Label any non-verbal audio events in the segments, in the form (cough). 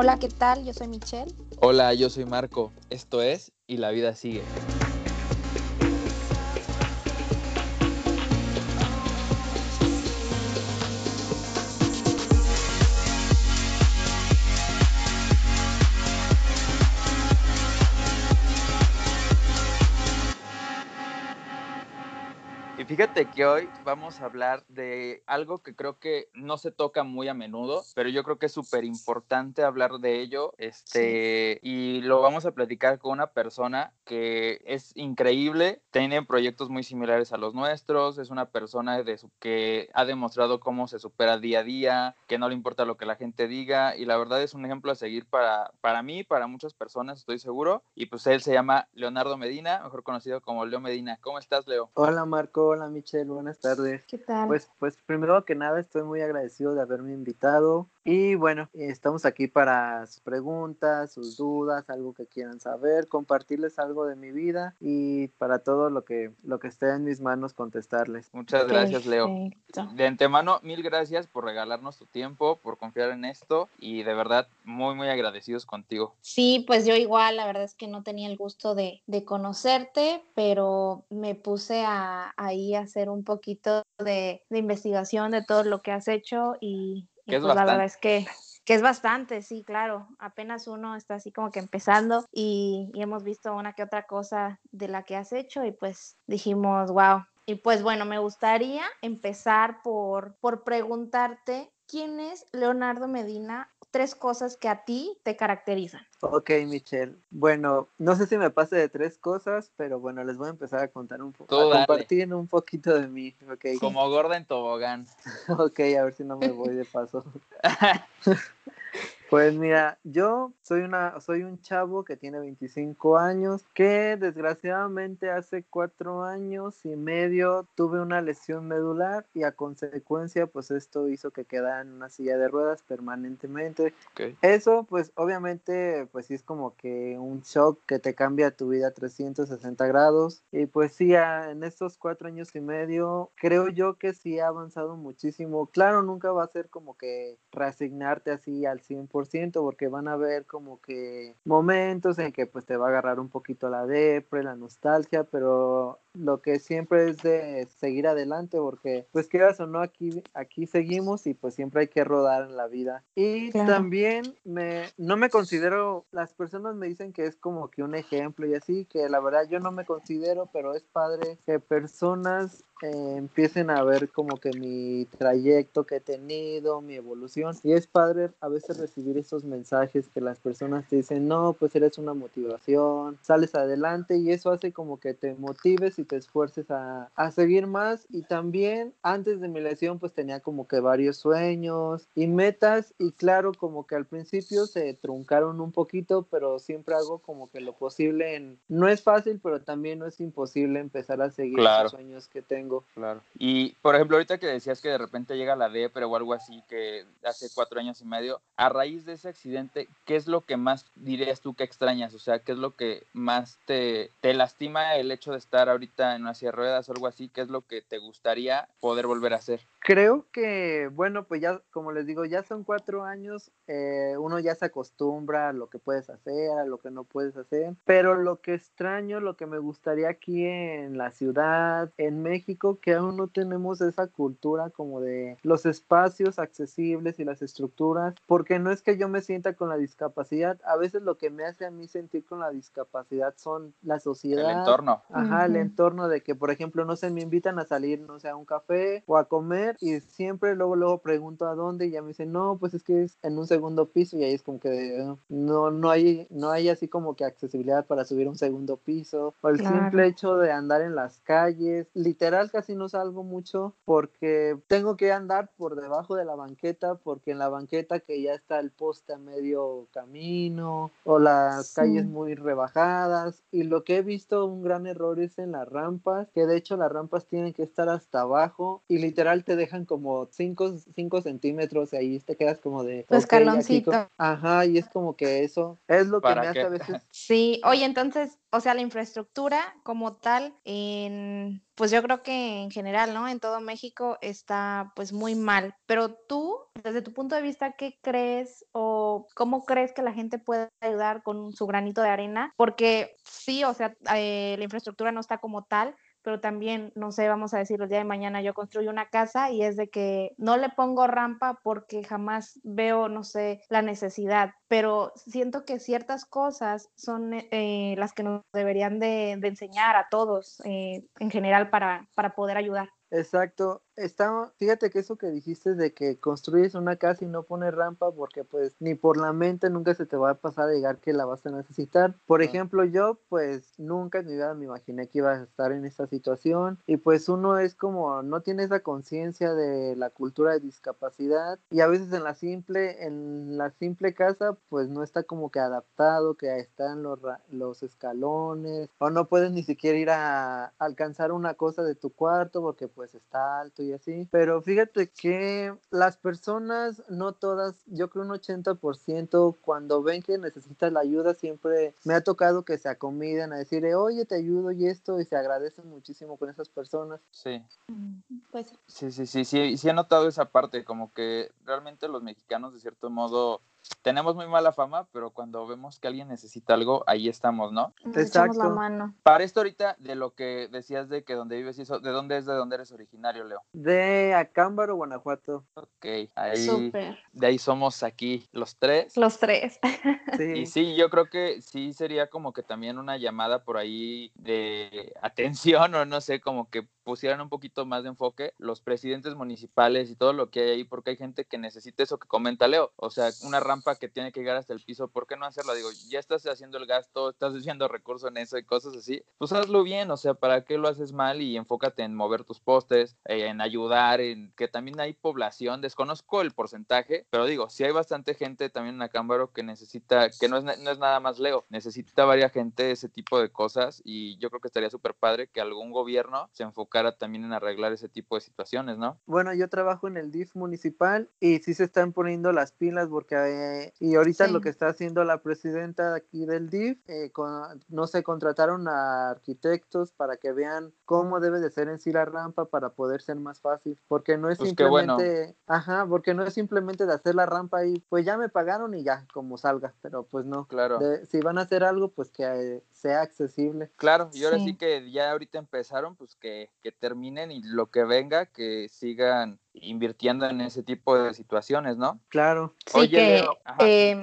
Hola, ¿qué tal? Yo soy Michelle. Hola, yo soy Marco. Esto es Y la vida sigue. Fíjate que hoy vamos a hablar de algo que creo que no se toca muy a menudo, pero yo creo que es súper importante hablar de ello. Este, y lo vamos a platicar con una persona que es increíble, tiene proyectos muy similares a los nuestros, es una persona de su, que ha demostrado cómo se supera día a día, que no le importa lo que la gente diga, y la verdad es un ejemplo a seguir para, para mí, para muchas personas, estoy seguro. Y pues él se llama Leonardo Medina, mejor conocido como Leo Medina. ¿Cómo estás, Leo? Hola, Marco. Hola Michelle, buenas tardes. ¿Qué tal? Pues, pues primero que nada estoy muy agradecido de haberme invitado y bueno, estamos aquí para sus preguntas, sus dudas, algo que quieran saber, compartirles algo de mi vida y para todo lo que, lo que esté en mis manos contestarles. Muchas gracias, Leo. De antemano, mil gracias por regalarnos tu tiempo, por confiar en esto y de verdad muy, muy agradecidos contigo. Sí, pues yo igual, la verdad es que no tenía el gusto de, de conocerte, pero me puse a, ahí hacer un poquito de, investigación de todo lo que has hecho y, pues la verdad es que, que, es bastante, sí, claro. Apenas uno está así como que empezando y, y hemos visto una que otra cosa de la que has hecho y pues dijimos, wow. Y pues bueno, me gustaría empezar por, por preguntarte quién es Leonardo Medina tres cosas que a ti te caracterizan. Ok, Michelle. Bueno, no sé si me pase de tres cosas, pero bueno, les voy a empezar a contar un poco, a compartir un poquito de mí. Okay. Como gorda en tobogán. (laughs) ok, a ver si no me voy de paso. (laughs) Pues mira, yo soy una, soy un chavo que tiene 25 años, que desgraciadamente hace cuatro años y medio tuve una lesión medular y a consecuencia, pues esto hizo que quedara en una silla de ruedas permanentemente. Eso, pues obviamente, pues sí es como que un shock que te cambia tu vida 360 grados. Y pues sí, en estos cuatro años y medio, creo yo que sí ha avanzado muchísimo. Claro, nunca va a ser como que reasignarte así al 100% porque van a haber como que momentos en que pues te va a agarrar un poquito la depre, la nostalgia, pero lo que siempre es de seguir adelante porque pues quieras o no aquí aquí seguimos y pues siempre hay que rodar en la vida y también me no me considero las personas me dicen que es como que un ejemplo y así que la verdad yo no me considero pero es padre que personas eh, empiecen a ver como que mi trayecto que he tenido, mi evolución. Y es padre a veces recibir esos mensajes que las personas te dicen, no, pues eres una motivación, sales adelante y eso hace como que te motives y te esfuerces a, a seguir más. Y también antes de mi lesión pues tenía como que varios sueños y metas y claro como que al principio se truncaron un poquito, pero siempre hago como que lo posible en... No es fácil, pero también no es imposible empezar a seguir los sueños que tengo Claro. Y, por ejemplo, ahorita que decías que de repente llega la depre o algo así, que hace cuatro años y medio, a raíz de ese accidente, ¿qué es lo que más dirías tú que extrañas? O sea, ¿qué es lo que más te, te lastima el hecho de estar ahorita en una silla de ruedas o algo así? ¿Qué es lo que te gustaría poder volver a hacer? Creo que, bueno, pues ya, como les digo, ya son cuatro años, eh, uno ya se acostumbra a lo que puedes hacer, a lo que no puedes hacer, pero lo que extraño, lo que me gustaría aquí en la ciudad, en México, que aún no tenemos esa cultura como de los espacios accesibles y las estructuras, porque no es que yo me sienta con la discapacidad, a veces lo que me hace a mí sentir con la discapacidad son la sociedad. El entorno. Ajá, el entorno de que, por ejemplo, no sé, me invitan a salir, no sé, a un café o a comer y siempre luego, luego pregunto a dónde y ya me dicen, no, pues es que es en un segundo piso y ahí es como que no, no, hay, no hay así como que accesibilidad para subir a un segundo piso o el simple hecho de andar en las calles, literal casi no salgo mucho porque tengo que andar por debajo de la banqueta porque en la banqueta que ya está el poste a medio camino o las calles muy rebajadas y lo que he visto un gran error es en las rampas que de hecho las rampas tienen que estar hasta abajo y literal te dejan como 5 centímetros y ahí te quedas como de escaloncito ajá y es como que eso es lo que me hace a veces sí oye entonces o sea, la infraestructura como tal, en, pues yo creo que en general, ¿no? En todo México está pues muy mal. Pero tú, desde tu punto de vista, ¿qué crees o cómo crees que la gente puede ayudar con su granito de arena? Porque sí, o sea, eh, la infraestructura no está como tal, pero también, no sé, vamos a decir, el día de mañana yo construyo una casa y es de que no le pongo rampa porque jamás veo, no sé, la necesidad, pero siento que ciertas cosas son eh, las que nos deberían de, enseñar a todos eh, en general para, para poder ayudar. Exacto, está, fíjate que eso que dijiste de que construyes una casa y no pones rampa porque pues ni por la mente nunca se te va a pasar a llegar que la vas a necesitar. Por ejemplo, yo pues nunca en mi vida me imaginé que iba a estar en esta situación y pues uno es como no tiene esa conciencia de la cultura de discapacidad y a veces en la simple en la simple casa pues no está como que adaptado, que están los, los escalones o no puedes ni siquiera ir a alcanzar una cosa de tu cuarto porque pues está alto y así. Pero fíjate que las personas, no todas, yo creo un 80%, cuando ven que necesitas la ayuda, siempre me ha tocado que se acomiden a decir, oye, te ayudo y esto, y se agradecen muchísimo con esas personas. Sí. Mm, pues sí, sí, sí, sí, sí he notado esa parte, como que realmente los mexicanos de cierto modo tenemos muy mala fama, pero cuando vemos que alguien necesita algo, ahí estamos, ¿no? Exacto. la mano. Para esto ahorita, de lo que decías de que donde vives y eso, ¿de dónde es de dónde eres originario, Leo? De Acámbaro, Guanajuato. Ok, ahí, de ahí somos aquí los tres. Los tres. (laughs) Sí. Y sí, yo creo que sí sería como que también una llamada por ahí de (laughs) atención o no sé, como que pusieran un poquito más de enfoque los presidentes municipales y todo lo que hay ahí, porque hay gente que necesita eso que comenta Leo, o sea, una rampa que tiene que llegar hasta el piso, ¿por qué no hacerlo? Digo, ya estás haciendo el gasto, estás haciendo recursos en eso y cosas así, pues hazlo bien, o sea, ¿para qué lo haces mal? Y enfócate en mover tus postes, eh, en ayudar, en que también hay población, desconozco el porcentaje, pero digo, si hay bastante gente también en Acámbaro que necesita, que no es, no es nada más Leo, necesita varias gente ese tipo de cosas y yo creo que estaría súper padre que algún gobierno se enfocara también en arreglar ese tipo de situaciones, ¿no? Bueno, yo trabajo en el DIF municipal y sí se están poniendo las pilas porque eh, y ahorita lo que está haciendo la presidenta aquí del DIF, eh, no se contrataron a arquitectos para que vean cómo debe de ser en sí la rampa para poder ser más fácil, porque no es pues simplemente, ajá, porque no es simplemente de hacer la rampa y pues ya me pagaron y ya como salga, pero pues no, claro. si van a hacer algo, pues que eh, sea accesible. Claro, y ahora sí, que ya ahorita empezaron, pues que, que terminen y lo que venga, que sigan invirtiendo en ese tipo de situaciones, ¿no? Claro. Sí, que em,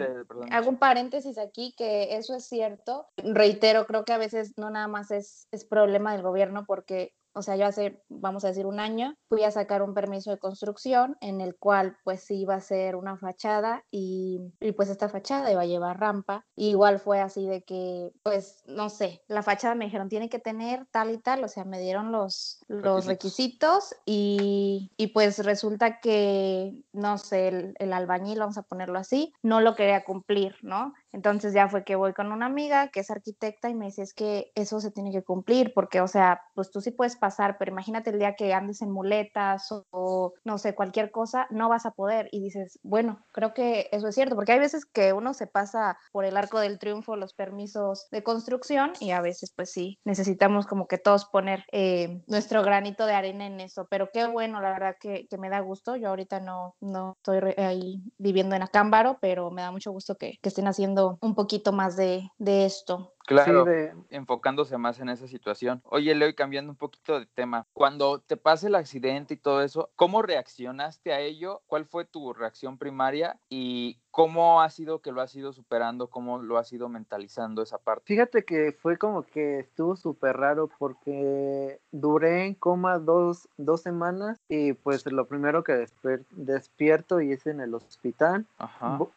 hago un paréntesis aquí, que eso es cierto. Reitero, creo que a veces no nada más es, es problema del gobierno porque o sea, yo hace, vamos a decir, un año, fui a sacar un permiso de construcción en el cual pues sí iba a ser una fachada y, y pues esta fachada iba a llevar rampa. igual fue así de que, pues, no sé, la fachada me dijeron, tiene que tener tal y tal, o sea, me dieron los, los requisitos, y, y, pues resulta que, no sé, el, el albañil, vamos a ponerlo así, no lo quería cumplir, ¿no? Entonces ya fue que voy con una amiga que es arquitecta y me dice, es que eso se tiene que cumplir, porque, o sea, pues tú sí puedes pasar, pero imagínate el día que andes en muletas o, no sé, cualquier cosa, no vas a poder. Y dices, bueno, creo que eso es cierto, porque hay veces que uno se pasa por el arco del triunfo los permisos de construcción y a veces, pues sí, necesitamos como que todos poner eh, nuestro granito de arena en eso. Pero qué bueno, la verdad que, que, me da gusto. Yo ahorita no, no estoy ahí viviendo en Acámbaro, pero me da mucho gusto que, que estén haciendo un poquito más de, de esto. Claro, enfocándose más en esa situación. Oye, Leo, y cambiando un poquito de tema, cuando te pasa el accidente y todo eso, ¿cómo reaccionaste a ello? ¿Cuál fue tu reacción primaria? ¿Y cómo ha sido que lo has ido superando? ¿Cómo lo has ido mentalizando esa parte? Fíjate que fue como que estuvo súper raro porque duré en coma dos, dos semanas y pues lo primero que despierto y es en el hospital,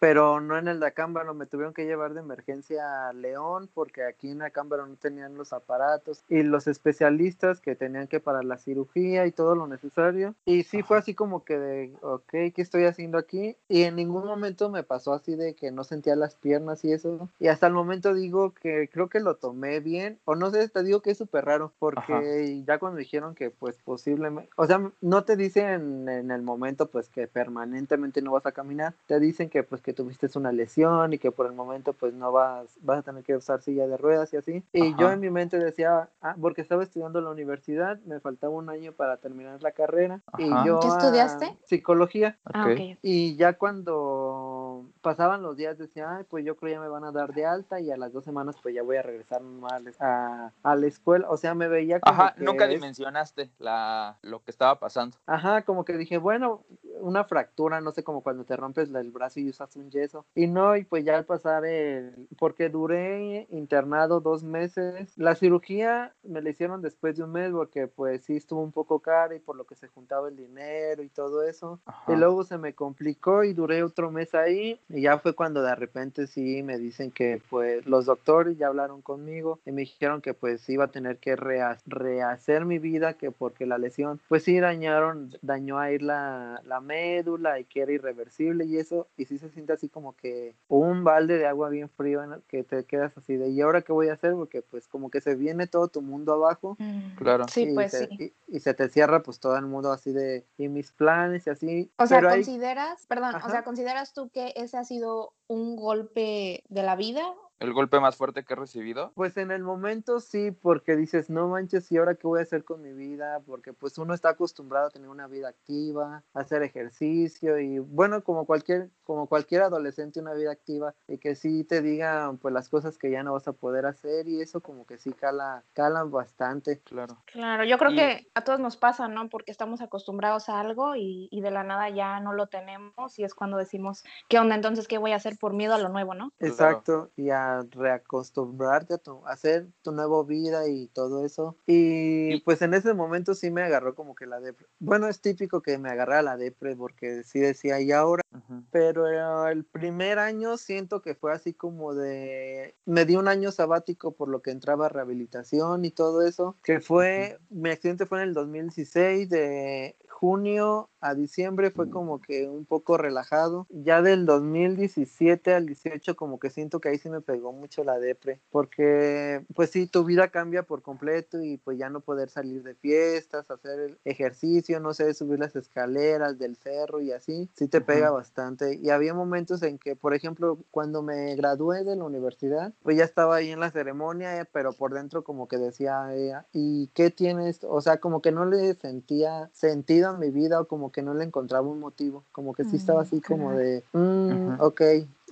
pero no en el de Acámbaro, me tuvieron que llevar de emergencia a León porque aquí en Acámbaro no tenían los aparatos y los especialistas que tenían que para la cirugía y todo lo necesario. Y sí fue así como que de, ok, ¿qué estoy haciendo aquí? Y en ningún momento me pasó así de que no sentía las piernas y eso. Y hasta el momento digo que creo que lo tomé bien, o no sé, te digo que es súper raro, porque ya cuando dijeron que pues posiblemente, o sea, no te dicen en el momento pues que permanentemente no vas a caminar, te dicen que pues que tuviste una lesión y que por el momento pues no vas, vas a tener que usar silla de ruedas y así. Y yo en mi mente decía, ah, porque estaba estudiando en la universidad, me faltaba un año para terminar la carrera. Y yo, ¿Qué estudiaste? psicología. Ah, ok. Y ya cuando pasaban los días decía, Ay, pues yo creo ya me van a dar de alta y a las dos semanas pues ya voy a regresar normal a, a la escuela. O sea, me veía como Ajá, que nunca es- dimensionaste la, lo que estaba pasando. Ajá, como que dije, bueno, una fractura, no sé, como cuando te rompes el brazo y usas un yeso. Y no, y pues ya al pasar el, porque duré internado dos meses, la cirugía me la hicieron después de un mes porque pues sí estuvo un poco cara y por lo que se juntaba el dinero y todo eso. Ajá. Y luego se me complicó y duré otro mes ahí y ya fue cuando de repente sí me dicen que pues los doctores ya hablaron conmigo y me dijeron que pues iba a tener que rehacer mi vida que porque la lesión pues sí dañaron, dañó ahí la, la médula y que era irreversible y eso y sí se siente así como que un balde de agua bien frío en el que te quedas así de y ahora qué voy a hacer porque pues como que se viene todo tu mundo abajo Mm, Claro. Sí, y pues se- sí. Y, y se te cierra pues todo el mundo así de y mis planes y así O sea, pero ¿consideras, perdón, o sea, ¿consideras tú que ese ha sido un golpe de la vida? El golpe más fuerte que he recibido. Pues en el momento sí, porque dices, no manches, ¿y ahora qué voy a hacer con mi vida? Porque pues uno está acostumbrado a tener una vida activa, a hacer ejercicio y bueno, como cualquier, como cualquier adolescente, una vida activa y que sí te digan pues las cosas que ya no vas a poder hacer y eso como que sí cala, calan bastante. Claro. Claro, yo creo Y- que a todos nos pasa, ¿no? Porque estamos acostumbrados a algo y, y de la nada ya no lo tenemos y es cuando decimos, ¿qué onda entonces? ¿Qué voy a hacer por miedo a lo nuevo, no? Exacto, y a reacostumbrarte a, tu, a hacer tu nueva vida y todo eso. Y pues en ese momento sí me agarró como que la depre. Bueno, es típico que me agarrara la depre porque sí decía, y ahora, pero el primer año siento que fue así como de, me di un año sabático por lo que entraba a rehabilitación y todo eso, que fue, mi accidente fue en el 2016, de junio a diciembre fue como que un poco relajado. Ya del 2017 al 18 como que siento que ahí sí me pegó mucho la depre, porque pues sí, tu vida cambia por completo y pues ya no poder salir de fiestas, hacer el ejercicio, no sé, subir las escaleras del cerro y así, sí te pega Ujú. bastante. Y había momentos en que, por ejemplo, cuando me gradué de la universidad, pues ya estaba ahí en la ceremonia, eh, pero por dentro como que decía, eh, ¿y qué tienes? O sea, como que no le sentía sentido a mi vida o como que no le encontraba un motivo, como que sí estaba Mm, así como de, mm, ok,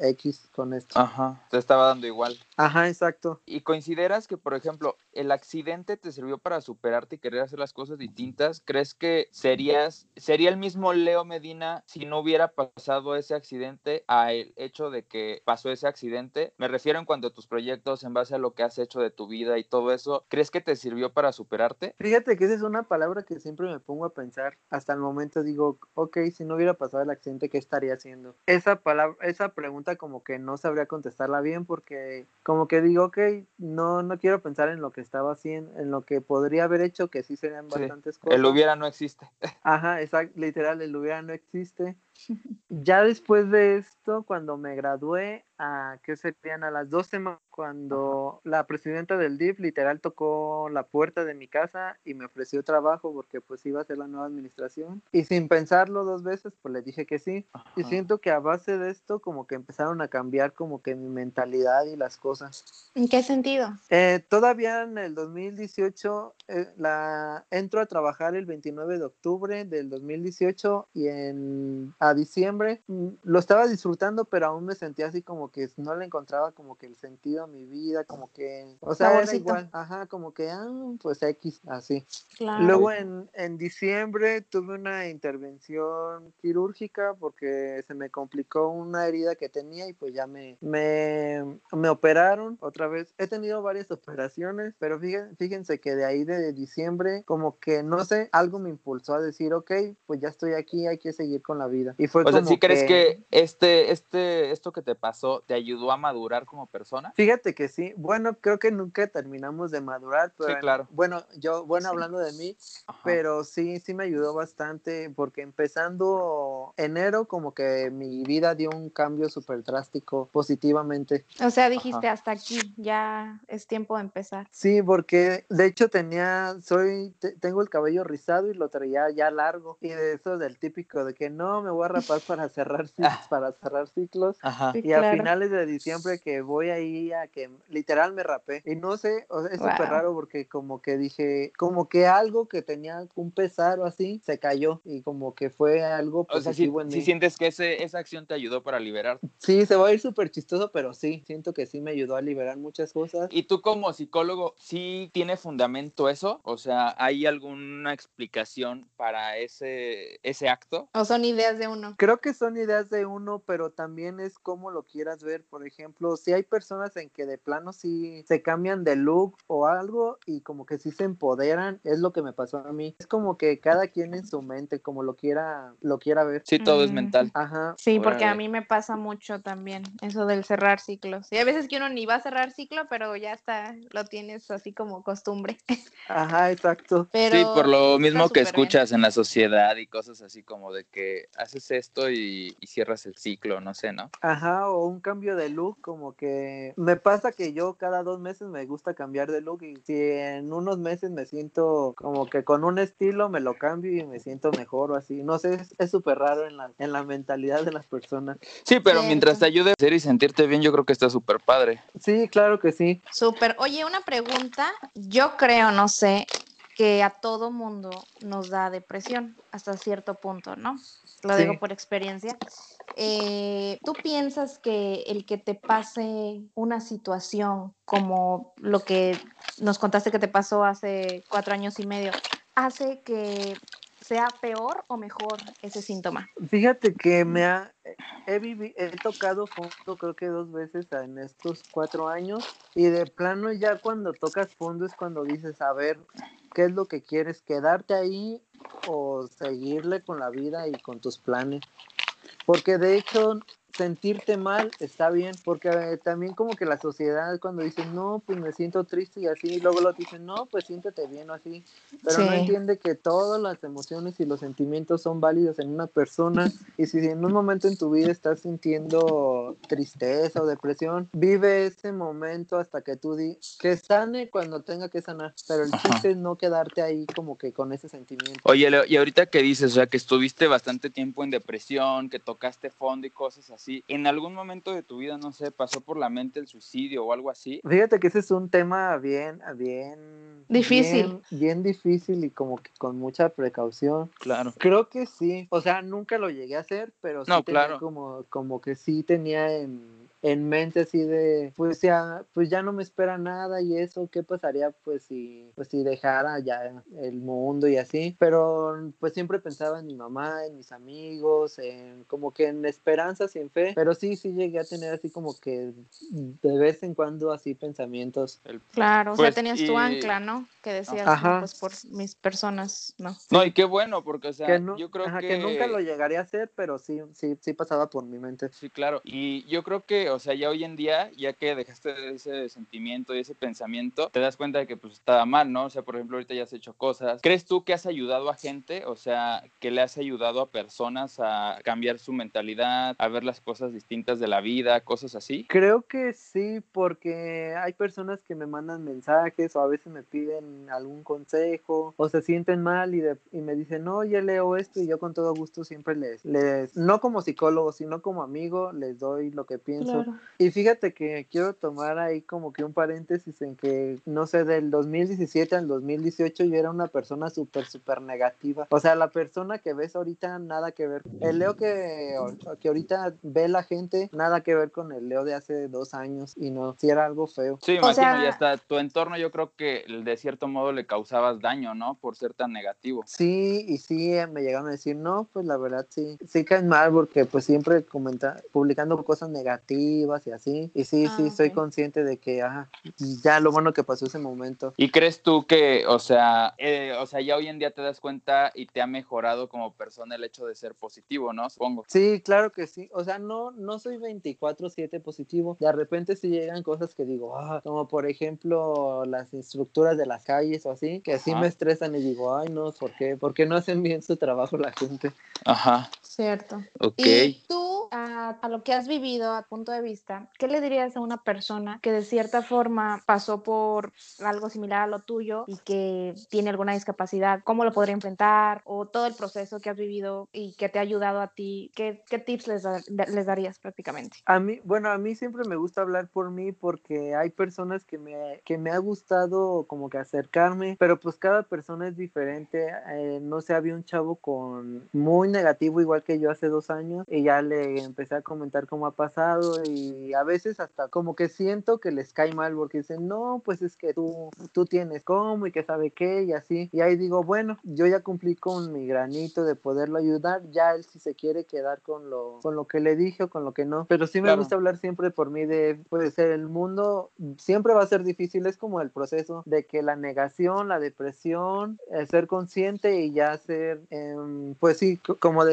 X con esto. Ajá. Te estaba dando igual. Ajá, exacto. ¿Y consideras que, por ejemplo, el accidente te sirvió para superarte y querer hacer las cosas distintas? ¿Crees que serías, sería el mismo Leo Medina si no hubiera pasado ese accidente a el hecho de que pasó ese accidente? Me refiero en cuanto a tus proyectos, en base a lo que has hecho de tu vida y todo eso. ¿Crees que te sirvió para superarte? Fíjate que esa es una palabra que siempre me pongo a pensar. Hasta el momento digo, ok, si no hubiera pasado el accidente, ¿qué estaría haciendo? Esa palabra, esa pregunta como que no sabría contestarla bien porque como que digo, ok, no, no quiero pensar en lo que estaba haciendo, en lo que podría haber hecho, que sí serían Sí, bastantes cosas. El hubiera no existe. (laughs) Ajá, exacto, literal, el hubiera no existe. (laughs) Ya después de esto, cuando me gradué, a que serían a las dos semanas, cuando la presidenta del DIF literal tocó la puerta de mi casa y me ofreció trabajo porque pues iba a ser la nueva administración. Y sin pensarlo dos veces, pues le dije que sí. Y Ajá. siento que a base de esto como que empezaron a cambiar como que mi mentalidad y las cosas. ¿En qué sentido? Eh, todavía en el 2018 eh, la, entro a trabajar el 29 de octubre del 2018 y en, a diciembre mm, lo estaba disfrutando, pero aún me sentía así como que no le encontraba como que el sentido a mi vida, como que, o sea, era igual, ajá, como que, ah, pues X, así. Claro. Luego en, en diciembre tuve una intervención quirúrgica porque se me complicó una herida que tenía y pues ya me, me, me operaron otra vez. He tenido varias operaciones, pero fíjense, fíjense que de ahí de diciembre como que no sé, algo me impulsó a decir, ok, pues ya estoy aquí, hay que seguir con la vida. Y fue O sea, como ¿sí crees que este, este, esto que te pasó te ayudó a madurar como persona? Fíjate que sí. Bueno, creo que nunca terminamos de madurar, pero en- claro. bueno, yo, bueno, Sí. hablando de mí, Ajá. pero sí, sí me ayudó bastante porque empezando enero como que mi vida dio un cambio súper drástico positivamente. O sea, dijiste hasta aquí, ya es tiempo de empezar. Sí, porque de hecho tenía, soy, te- tengo el cabello rizado y lo traía ya largo y de eso del típico de que no, me voy a rapar para cerrar, (laughs) ci- para cerrar ciclos. Ajá. Sí, Y a claro. Finales de diciembre que voy ahí a que literal me rapé. Y no sé, o sea, es súper Wow. raro porque como que dije, como que algo que tenía un pesar o así, se cayó y como que fue algo O sea, positivo en mí. sientes que ese, esa acción te ayudó para liberar. Sí, se va a ir súper chistoso, pero sí, siento que sí me ayudó a liberar muchas cosas. ¿Y tú como psicólogo, sí tiene fundamento eso? O sea, ¿hay alguna explicación para ese, ese acto? O son ideas de uno. Creo que son ideas de uno, pero también es como lo quieras ver. Por ejemplo, si hay personas en que de plano sí se cambian de look o algo y como que sí se empoderan, es lo que me pasó a mí. Es como que cada quien en su mente, como lo quiera, lo quiera ver. Sí, todo es Mm. mental. Ajá. Sí, porque a mí me pasa mucho también eso del cerrar ciclos. Y hay veces que uno ni va a cerrar ciclo, pero ya está, lo tienes así como costumbre. (laughs) Ajá, exacto. Pero sí, por lo mismo que bien. escuchas en la sociedad y cosas así como de que haces esto y, y cierras el ciclo, no sé, ¿no? Ajá, o un cambio de look, como que me pasa que yo cada dos meses me gusta cambiar de look y si en unos meses me siento como que con un estilo me lo cambio y me siento mejor o así. No sé, es- súper raro en la, en la mentalidad de las personas. Sí, pero mientras te ayude a hacer y sentirte bien, yo creo que está súper padre. Sí, claro que sí. Súper. Oye, una pregunta. Yo creo, no sé, que a todo mundo nos da depresión hasta cierto punto, ¿no? Lo Sí. digo por experiencia. Eh, ¿Tú piensas que el que te pase una situación como lo que nos contaste que te pasó hace cuatro años y medio hace que sea peor o mejor ese síntoma? Fíjate que me ha, he, vivi- he tocado fondo creo que dos veces en estos cuatro años y de plano ya cuando tocas fondo es cuando dices, a ver, ¿qué es lo que quieres? ¿Quedarte ahí o seguirle con la vida y con tus planes? Porque de hecho sentirte mal está bien, porque eh, también como que la sociedad cuando dice, no, pues me siento triste y así, y luego lo dicen, no, pues siéntete bien o así, pero no Sí. entiende que todas las emociones y los sentimientos son válidos en una persona y si en un momento en tu vida estás sintiendo tristeza o depresión, vive ese momento hasta que tú di que sane cuando tenga que sanar, pero el Ajá. chiste es no quedarte ahí como que con ese sentimiento. Oye, y ahorita que dices, o sea, que estuviste bastante tiempo en depresión, que tocaste fondo y cosas así, ¿en algún momento de tu vida, no sé, pasó por la mente el suicidio o algo así? Fíjate que ese es un tema bien, bien Difícil. bien, bien difícil y como que con mucha precaución. Claro. Creo que sí, o sea, nunca lo llegué a hacer, pero sí No, tenía claro. como, como que sí tenía en, en mente así de, pues ya, pues ya no me espera nada y eso, ¿qué pasaría pues si, pues si dejara ya el mundo y así? Pero pues siempre pensaba en mi mamá, en mis amigos, en como que en esperanzas y en fe, pero sí, sí llegué a tener así como que de vez en cuando así pensamientos. El- Claro, o Pues, sea, tenías tu y- ancla, ¿no? Que decías, Ajá. pues por mis personas, no. No, y qué bueno, porque, o sea, que, no- yo creo ajá, que... que nunca lo llegaría a hacer, pero sí, sí, sí pasaba por mi mente. Sí, claro. Y yo creo que, o sea, ya hoy en día, ya que dejaste ese sentimiento y ese pensamiento, te das cuenta de que pues estaba mal, ¿no? O sea, por ejemplo, ahorita ya has hecho cosas. ¿Crees tú que has ayudado a gente? O sea, que le has ayudado a personas a cambiar su mentalidad, a ver las cosas distintas de la vida, cosas así. Creo que sí, porque hay personas que me mandan mensajes o a veces me piden algún consejo o se sienten mal y, de- y me dicen, no, ya leo esto y yo con todo gusto siempre les, les, no como psicólogo, sino como amigo, les doy lo que pienso. Claro. Y fíjate que quiero tomar ahí como que un paréntesis en que, no sé, del 2017 al 2018 yo era una persona súper, súper negativa. O sea, la persona que ves ahorita, nada que ver. El Leo que, que ahorita ve la gente, nada que ver con el Leo de hace dos años. Y no, sí era algo feo. Sí, imagino, sea- y hasta tu entorno yo creo que de cierto modo le causabas daño, ¿no? Por ser tan negativo. Sí, y sí eh, me llegaron a decir, no, pues la verdad sí, sí caen mal porque pues siempre comenta, publicando cosas negativas y así. Y sí, sí, Ah, soy consciente de que, ajá, ya lo bueno que pasó ese momento. ¿Y crees tú que, o sea, eh, o sea, ya hoy en día te das cuenta y te ha mejorado como persona el hecho de ser positivo, ¿no? Supongo. Sí, claro que sí. O sea, no, no soy 24/7 positivo. De repente sí llegan cosas que digo, ah, como por ejemplo las estructuras de las calles o así, que sí Ajá. me estresan y digo, ay no, ¿por qué? ¿Por qué no hacen bien su trabajo la gente? Ajá. Cierto. Ok. Y tú, a, a lo que has vivido, a punto de vista, ¿qué le dirías a una persona que de cierta forma pasó por algo similar a lo tuyo y que tiene alguna discapacidad? ¿Cómo lo podría enfrentar? O todo el proceso que has vivido y que te ha ayudado a ti, ¿qué, qué tips les, da- les darías prácticamente? A mí, bueno, a mí siempre me gusta hablar por mí porque hay personas que me, que me ha gustado como que acercarme, pero pues cada persona es diferente. Eh, no sé, había un chavo con muy negativo igual que yo hace dos años y ya le empecé a comentar cómo ha pasado y a veces hasta como que siento que les cae mal porque dicen, no, pues es que tú, tú tienes cómo y que sabe qué y así. Y ahí digo, bueno, yo ya cumplí con mi granito de poderlo ayudar, ya él si se quiere quedar con lo, con lo que le dije o con lo que no. Pero sí me Claro. gusta hablar siempre por mí de, pues el mundo siempre va a ser difícil, es como el proceso de que la negación, la depresión, el ser consciente y ya ser, em, pues sí, como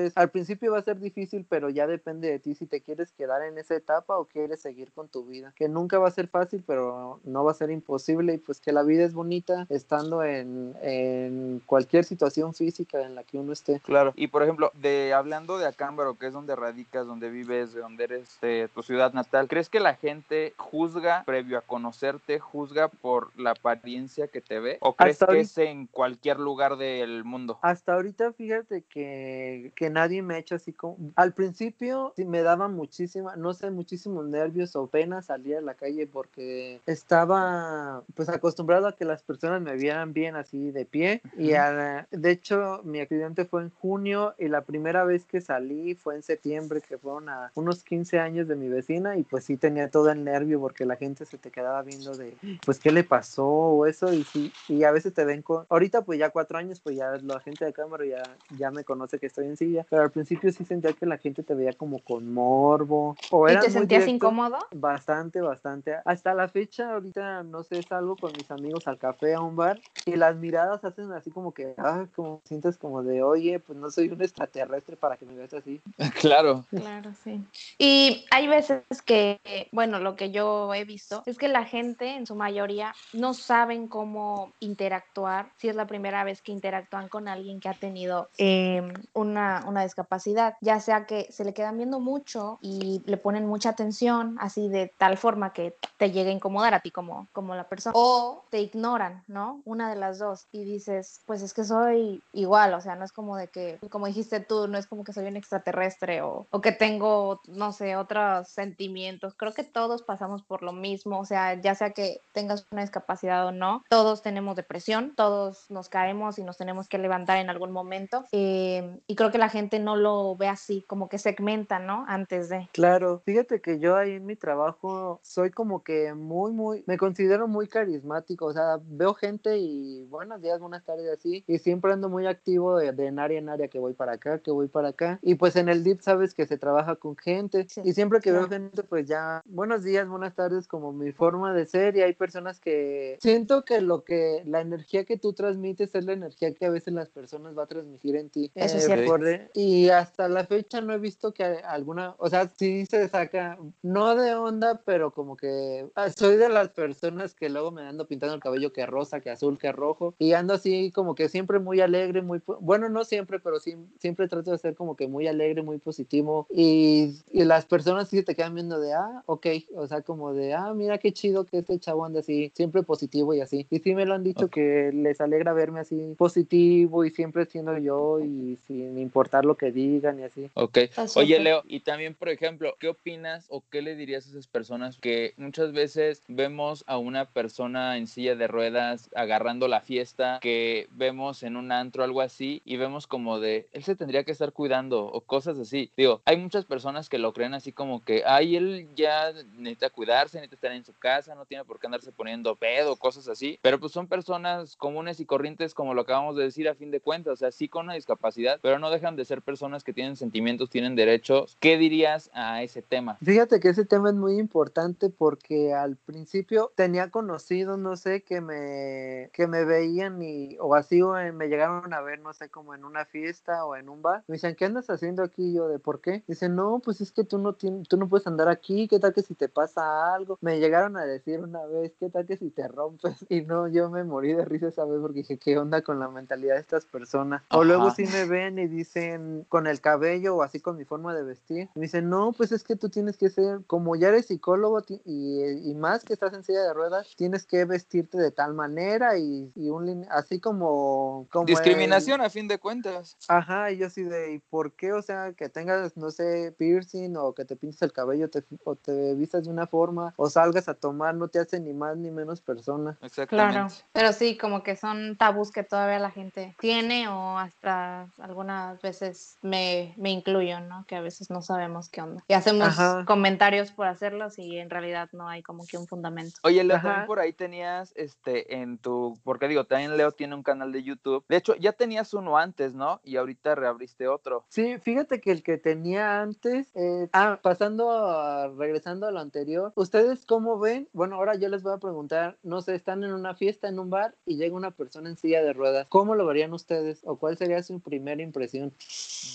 decirles, al principio va a ser difícil, pero ya depende de ti si te quieres quedar en esa etapa o quieres seguir con tu vida, que nunca va a ser fácil, pero no va a ser imposible y pues que la vida es bonita estando en, en cualquier situación física en la que uno esté. Claro. Y por ejemplo, de hablando de Acámbaro, que es donde radicas, donde vives, de donde eres de tu ciudad natal, ¿crees que la gente juzga previo a conocerte, juzga por la apariencia que te ve? ¿O crees Hasta que ahorita- es en cualquier lugar del mundo? Hasta ahorita, fíjate que, que nadie me ha hecho así como... Al principio sí me daba muchísima, no sé, muchísimos nervios o pena salir a la calle porque estaba pues acostumbrado a que las personas me vieran bien así de pie. Y a- de hecho mi accidente fue en junio y la primera vez que salí fue en septiembre, que fueron a unos 15 años de mi vecina y pues sí tenía todo el nervio porque la gente se te quedaba viendo de pues qué le pasó o eso y sí, y a veces te ven con, ahorita pues ya cuatro años pues ya la gente de cámara ya, ya me conoce que estoy en silla, pero al principio sí sentía que la gente te veía como con morbo o ¿Y eran te muy sentías incómodo? Bastante, bastante. Hasta la fecha, ahorita, no sé, salgo con mis amigos al café, a un bar, y las miradas hacen así como que, ah, como sientes como de, oye, pues no soy un extraterrestre para que me veas así. (laughs) claro. Claro, sí. Y hay veces que, bueno, lo que yo he visto es que la gente en su mayoría no saben cómo interactuar si es la primera vez que interactúan con alguien que ha tenido eh, una, una discapacidad, ya sea que se le quedan viendo mucho y le ponen mucha atención, así de tal forma que te llegue a incomodar a ti como, como la persona, o te ignoran, ¿no? Una de las dos, y dices, pues es que soy igual, o sea, no es como de que, como dijiste tú, no es como que soy un extraterrestre o, o que tengo, no sé, otros sentimientos. Creo que todos pasamos por lo mismo, o sea, ya sea que tengas una discapacidad o no, todos tenemos depresión, todos nos caemos y nos tenemos que levantar en algún momento. eh, y creo que la gente no lo ve así, como que segmenta, ¿no? Antes de. Claro, fíjate que yo ahí en mi trabajo soy como que muy, muy, me considero muy carismático, o sea, veo gente y buenos días, buenas tardes, así, y siempre ando muy activo de, de en área en área, que voy para acá, que voy para acá, y pues en el DIP sabes que se trabaja con gente, Sí, y siempre que veo claro. gente, pues ya, buenos días, buenas tardes, como mi forma de ser, y hay personas que siento que lo que, la energía que tú transmites es la energía que a veces las personas va a transmitir en ti. Eso es Eh, cierto. por y hasta la fecha no he visto que alguna, o sea, sí se saca, no de onda, pero como que ah, soy de las personas que luego me ando pintando el cabello que rosa, que azul, que rojo, y ando así como que siempre muy alegre, muy, bueno, no siempre, pero sí, siempre trato de ser como que muy alegre, muy positivo, y, y las personas sí te quedan viendo de, ah, ok, o sea, como de, ah, mira qué chido que este chavo anda así, siempre positivo y así, y sí me lo han dicho Ok. que les alegra verme así positivo y siempre siendo yo y sin importar lo que digan y así. Ok. Oye. Leo, y también, por ejemplo, ¿qué opinas o qué le dirías a esas personas que muchas veces vemos a una persona en silla de ruedas agarrando la fiesta, que vemos en un antro algo así, y vemos como de, él se tendría que estar cuidando o cosas así? Digo, hay muchas personas que lo creen así como que, ay, él ya necesita cuidarse, necesita estar en su casa, no tiene por qué andarse poniendo pedo, cosas así, pero pues son personas comunes y corrientes como lo acabamos de decir a fin de cuentas, o sea, sí con una discapacidad, pero no dejan de ser personas que tienen sentimientos, tienen derechos. ¿Qué dirías a ese tema? Fíjate que ese tema es muy importante porque al principio tenía conocidos, no sé, que me, que me veían y, o así, o en- me llegaron a ver, no sé, como en una fiesta o en un bar. Me dicen, ¿qué andas haciendo aquí? Y yo, ¿de por qué? Dicen, no, pues es que tú no, tienes, tú no puedes andar aquí, ¿qué tal que si te pasa algo? Me llegaron a decir una vez, ¿qué tal que si te rompes? (laughs) Y no, yo me morí de risa esa vez porque dije, ¿qué onda con la mentalidad de estas personas? O luego sí me ven y dicen, en, con el cabello o así con mi forma de vestir. me dice, no, pues es que tú tienes que ser, como ya eres psicólogo y, y más que estás en silla de ruedas, tienes que vestirte de tal manera y, y un, así como... como Discriminación a fin de cuentas. Ajá, y yo así de, ¿y por qué? O sea, que tengas, no sé, piercing o que te pintes el cabello te, o te vistas de una forma o salgas a tomar, no te hace ni más ni menos persona. Exactamente. Claro, pero sí, como que son tabús que todavía la gente tiene o hasta algunas veces me, me incluyo, ¿no? Que a veces no sabemos qué onda. Y hacemos Ajá. comentarios por hacerlos y en realidad no hay como que un fundamento. Oye, Leo, también por ahí tenías, este, en tu, porque digo, también Leo tiene un canal de YouTube. De hecho, ya tenías uno antes, ¿no? Y ahorita reabriste otro. Sí, fíjate que el que tenía antes, eh, ah, pasando a, regresando a lo anterior, ¿ustedes cómo ven? Bueno, ahora yo les voy a preguntar, no sé, están en una fiesta, en un bar y llega una persona en silla de ruedas, ¿cómo lo verían ustedes? ¿O cuál sería su primera impresión?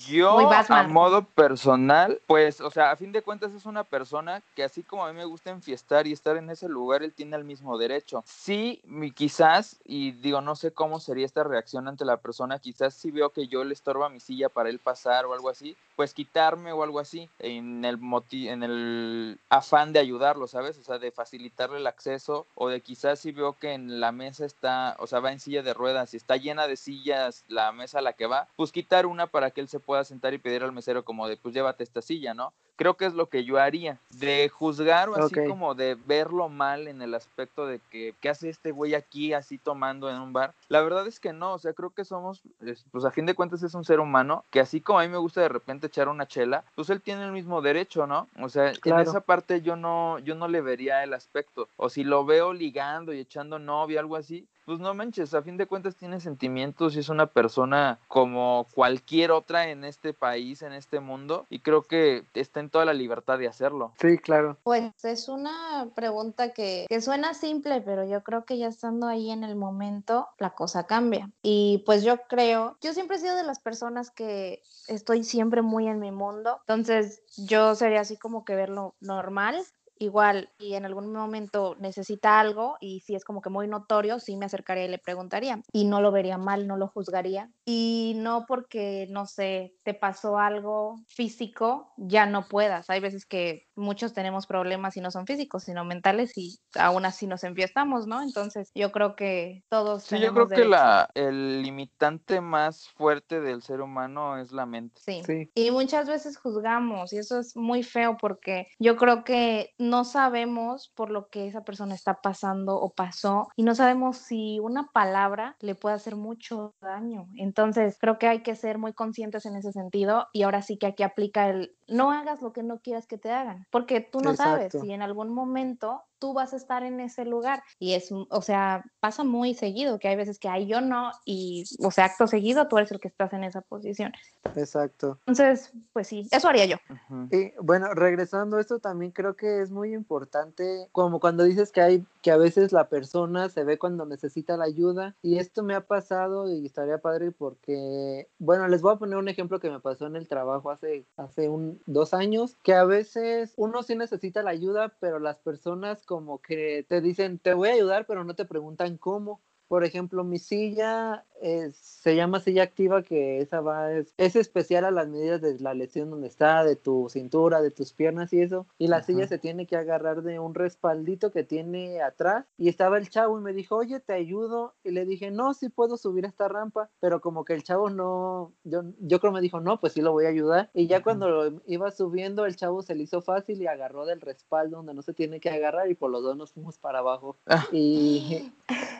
Yo, a modo personal, pues, o sea, a fin de cuentas es una persona que así como a mí me gusta enfiestar y estar en ese lugar, él tiene el mismo derecho. Sí, mi- quizás, y digo, no sé cómo sería esta reacción ante la persona, quizás si veo que yo le estorba mi silla para él pasar o algo así, pues quitarme o algo así, en el, moti- en el afán de ayudarlo, ¿sabes? O sea, de facilitarle el acceso, o de quizás si veo que en la mesa está, o sea, va en silla de ruedas y está llena de sillas la mesa a la que va, pues quitar una para que él se pueda sentar y pedir al mesero como de, pues llévate esta silla, ¿no? Creo que es lo que yo haría, de juzgar o así Ok. como de verlo mal en el aspecto de que, ¿qué hace este güey aquí así tomando en un bar? La verdad es que no, o sea, creo que somos, es- pues a fin de cuentas es un ser humano que así como a mí me gusta de repente echar una chela, pues él tiene el mismo derecho, ¿no? O sea, en Claro. esa parte yo no, yo no le vería el aspecto, o si lo veo ligando y echando novia, algo así, pues no manches, a fin de cuentas tiene sentimientos y es una persona como cualquier otra en este país, en este mundo, y creo que está en toda la libertad de hacerlo. Sí, claro. Pues es una pregunta que, que suena simple, pero yo creo que ya estando ahí en el momento, la cosa cambia. Y pues yo creo, yo siempre he sido de las personas que estoy siempre muy en mi mundo, entonces yo sería así como que verlo normal. Igual, y en algún momento necesita algo y si es como que muy notorio, sí me acercaría y le preguntaría. Y no lo vería mal, no lo juzgaría. Y no porque, no sé, te pasó algo físico, ya no puedas. Hay veces que muchos tenemos problemas y no son físicos, sino mentales y aún así nos enfiestamos, ¿no? Entonces yo creo que todos... Sí, yo creo que derecho. la, el limitante más fuerte del ser humano es la mente. Sí. Sí. Y muchas veces juzgamos y eso es muy feo porque yo creo que no sabemos por lo que esa persona está pasando o pasó y no sabemos si una palabra le puede hacer mucho daño. Entonces creo que hay que ser muy conscientes en ese sentido y ahora sí que aquí aplica el no hagas lo que no quieras que te hagan porque tú no sabes si en algún momento tú vas a estar en ese lugar y es, o sea, pasa muy seguido que hay veces que hay yo no y, o sea, acto seguido tú eres el que estás en esa posición. Exacto. Entonces, pues sí, eso haría yo. Y bueno, regresando a esto también creo que es muy importante, como cuando dices que hay que a veces la persona se ve cuando necesita la ayuda y esto me ha pasado y estaría padre porque, bueno, les voy a poner un ejemplo que me pasó en el trabajo hace hace un dos años, que a veces uno sí necesita la ayuda, pero las personas como que te dicen te voy a ayudar, pero no te preguntan cómo. Por ejemplo, mi silla eh, se llama silla activa, que esa va, es, es especial a las medidas de la lesión donde está, de tu cintura, de tus piernas y eso. Y la silla se tiene que agarrar de un respaldito que tiene atrás. Y estaba el chavo y me dijo, oye, te ayudo. Y le dije, no, sí puedo subir a esta rampa. Pero como que el chavo no, yo, yo creo me dijo, no, pues sí lo voy a ayudar. Y ya cuando lo iba subiendo, el chavo se le hizo fácil y agarró del respaldo donde no se tiene que agarrar y por los dos nos fuimos para abajo. Ah. Y